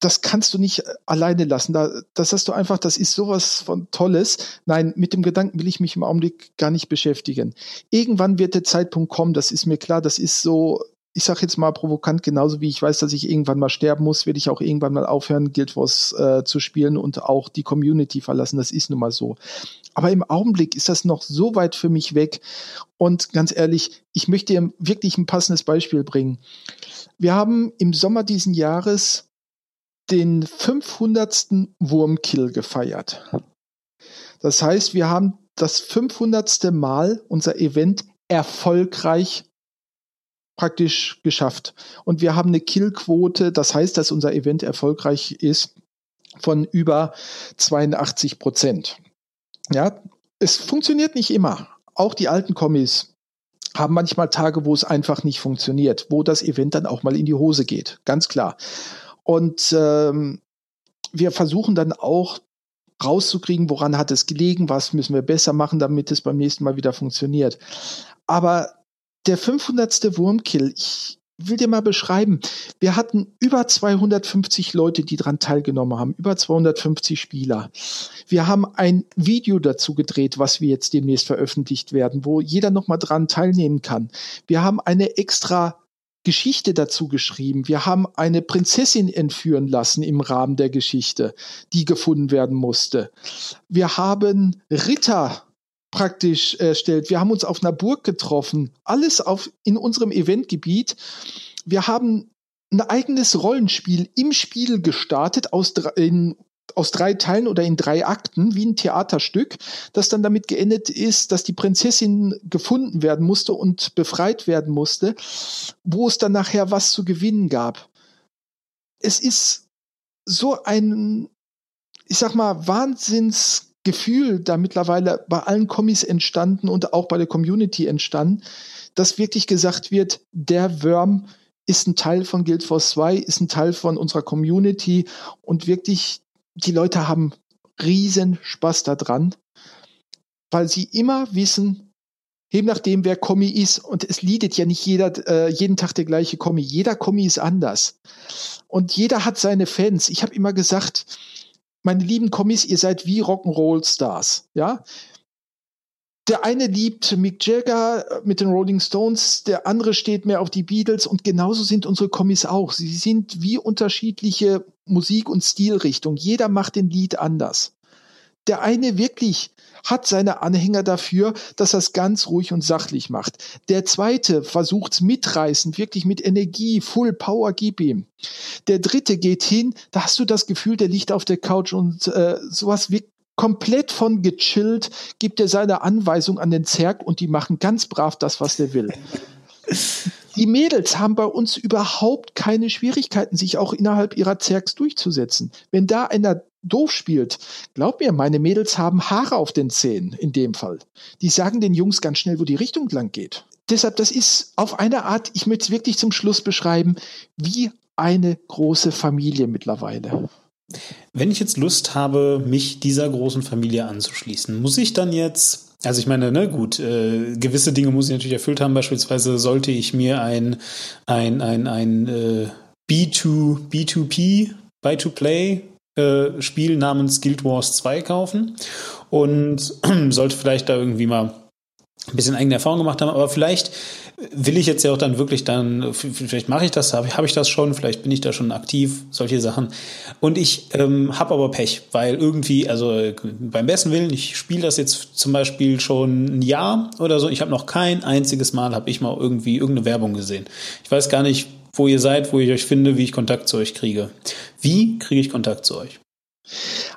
das kannst du nicht alleine lassen. das hast du einfach, das ist sowas von Tolles. Nein, mit dem Gedanken will ich mich im Augenblick gar nicht beschäftigen. Irgendwann wird der Zeitpunkt kommen, das ist mir klar, das ist so ich sage jetzt mal provokant, genauso wie ich weiß, dass ich irgendwann mal sterben muss, werde ich auch irgendwann mal aufhören, Guild Wars äh, zu spielen und auch die Community verlassen. Das ist nun mal so. Aber im Augenblick ist das noch so weit für mich weg. Und ganz ehrlich, ich möchte dir wirklich ein passendes Beispiel bringen. Wir haben im Sommer diesen Jahres den 500. Wurmkill gefeiert. Das heißt, wir haben das 500. Mal unser Event erfolgreich praktisch geschafft. Und wir haben eine Killquote, das heißt, dass unser Event erfolgreich ist, von über 82 Prozent. Ja, es funktioniert nicht immer. Auch die alten Kommis haben manchmal Tage, wo es einfach nicht funktioniert, wo das Event dann auch mal in die Hose geht, ganz klar. Und ähm, wir versuchen dann auch rauszukriegen, woran hat es gelegen, was müssen wir besser machen, damit es beim nächsten Mal wieder funktioniert. Aber der 500. Wurmkill, ich will dir mal beschreiben, wir hatten über 250 Leute, die daran teilgenommen haben, über 250 Spieler. Wir haben ein Video dazu gedreht, was wir jetzt demnächst veröffentlicht werden, wo jeder nochmal dran teilnehmen kann. Wir haben eine extra Geschichte dazu geschrieben. Wir haben eine Prinzessin entführen lassen im Rahmen der Geschichte, die gefunden werden musste. Wir haben Ritter praktisch erstellt. Wir haben uns auf einer Burg getroffen. Alles auf, in unserem Eventgebiet. Wir haben ein eigenes Rollenspiel im Spiel gestartet aus, in aus drei Teilen oder in drei Akten, wie ein Theaterstück, das dann damit geendet ist, dass die Prinzessin gefunden werden musste und befreit werden musste, wo es dann nachher was zu gewinnen gab. Es ist so ein, ich sag mal, Wahnsinnsgefühl da mittlerweile bei allen Kommis entstanden und auch bei der Community entstanden, dass wirklich gesagt wird, der Worm ist ein Teil von Guild Force 2, ist ein Teil von unserer Community und wirklich die Leute haben riesen Spaß daran, weil sie immer wissen, eben nachdem wer Kommi ist, und es liedet ja nicht jeder, äh, jeden Tag der gleiche Kommi. Jeder Kommi ist anders. Und jeder hat seine Fans. Ich habe immer gesagt, meine lieben Kommis, ihr seid wie Rock'n'Roll Stars, ja. Der eine liebt Mick Jagger mit den Rolling Stones, der andere steht mehr auf die Beatles und genauso sind unsere Kommis auch. Sie sind wie unterschiedliche Musik- und Stilrichtungen. Jeder macht den Lied anders. Der eine wirklich hat seine Anhänger dafür, dass er es ganz ruhig und sachlich macht. Der zweite versucht es mitreißend, wirklich mit Energie, Full Power, gib ihm. Der dritte geht hin, da hast du das Gefühl, der liegt auf der Couch und äh, sowas wirkt komplett von gechillt, gibt er seine Anweisung an den Zerg und die machen ganz brav das, was der will. Die Mädels haben bei uns überhaupt keine Schwierigkeiten, sich auch innerhalb ihrer Zergs durchzusetzen. Wenn da einer doof spielt, glaub mir, meine Mädels haben Haare auf den Zähnen in dem Fall. Die sagen den Jungs ganz schnell, wo die Richtung lang geht. Deshalb, das ist auf eine Art, ich möchte es wirklich zum Schluss beschreiben, wie eine große Familie mittlerweile. Wenn ich jetzt Lust habe, mich dieser großen Familie anzuschließen, muss ich dann jetzt, also ich meine, ne, gut, äh, gewisse Dinge muss ich natürlich erfüllt haben. Beispielsweise sollte ich mir ein, ein, ein, ein äh, B2, B2P, Buy-to-Play äh, Spiel namens Guild Wars 2 kaufen und sollte vielleicht da irgendwie mal ein bisschen eigene Erfahrung gemacht haben, aber vielleicht will ich jetzt ja auch dann wirklich dann, vielleicht mache ich das, habe hab ich das schon, vielleicht bin ich da schon aktiv, solche Sachen. Und ich ähm, habe aber Pech, weil irgendwie, also beim besten Willen, ich spiele das jetzt zum Beispiel schon ein Jahr oder so, ich habe noch kein einziges Mal, habe ich mal irgendwie irgendeine Werbung gesehen. Ich weiß gar nicht, wo ihr seid, wo ich euch finde, wie ich Kontakt zu euch kriege. Wie kriege ich Kontakt zu euch?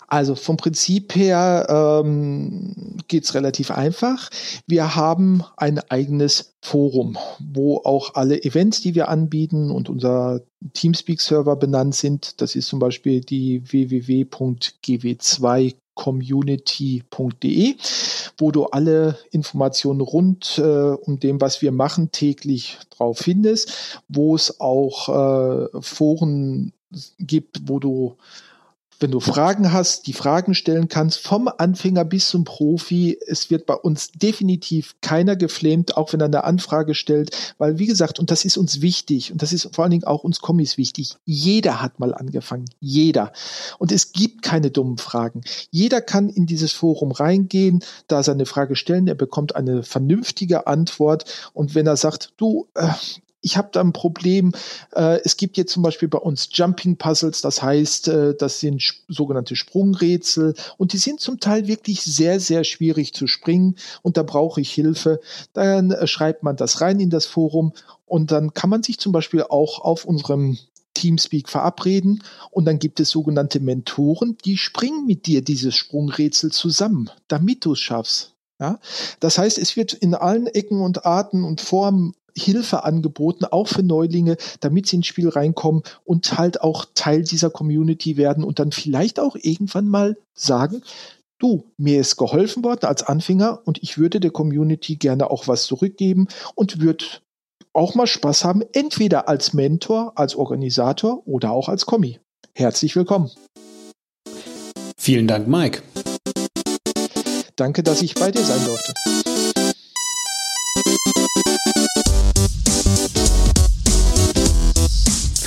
Also vom Prinzip her ähm, geht relativ einfach. Wir haben ein eigenes Forum, wo auch alle Events, die wir anbieten und unser Teamspeak-Server benannt sind. Das ist zum Beispiel die www.gw2 community.de, wo du alle Informationen rund äh, um dem, was wir machen, täglich drauf findest, wo es auch äh, Foren gibt, wo du wenn du Fragen hast, die Fragen stellen kannst, vom Anfänger bis zum Profi. Es wird bei uns definitiv keiner geflamed, auch wenn er eine Anfrage stellt, weil wie gesagt, und das ist uns wichtig und das ist vor allen Dingen auch uns Kommis wichtig. Jeder hat mal angefangen. Jeder. Und es gibt keine dummen Fragen. Jeder kann in dieses Forum reingehen, da seine Frage stellen. Er bekommt eine vernünftige Antwort. Und wenn er sagt, du, äh, ich habe da ein Problem. Äh, es gibt jetzt zum Beispiel bei uns Jumping Puzzles, das heißt, äh, das sind sogenannte Sprungrätsel und die sind zum Teil wirklich sehr, sehr schwierig zu springen und da brauche ich Hilfe. Dann äh, schreibt man das rein in das Forum und dann kann man sich zum Beispiel auch auf unserem Teamspeak verabreden und dann gibt es sogenannte Mentoren, die springen mit dir dieses Sprungrätsel zusammen, damit du es schaffst. Ja? Das heißt, es wird in allen Ecken und Arten und Formen Hilfe angeboten, auch für Neulinge, damit sie ins Spiel reinkommen und halt auch Teil dieser Community werden und dann vielleicht auch irgendwann mal sagen, du, mir ist geholfen worden als Anfänger und ich würde der Community gerne auch was zurückgeben und würde auch mal Spaß haben, entweder als Mentor, als Organisator oder auch als Kommi. Herzlich willkommen. Vielen Dank, Mike. Danke, dass ich bei dir sein durfte.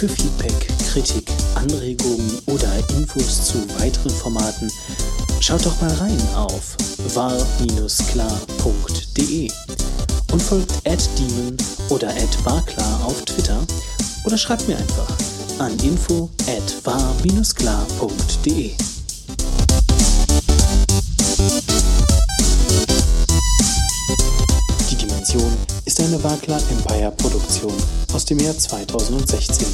Für Feedback, Kritik, Anregungen oder Infos zu weiteren Formaten schaut doch mal rein auf war-klar.de und folgt @demon oder @barklar auf Twitter oder schreibt mir einfach an info at war-klar.de. ist eine Wagler Empire Produktion aus dem Jahr 2016.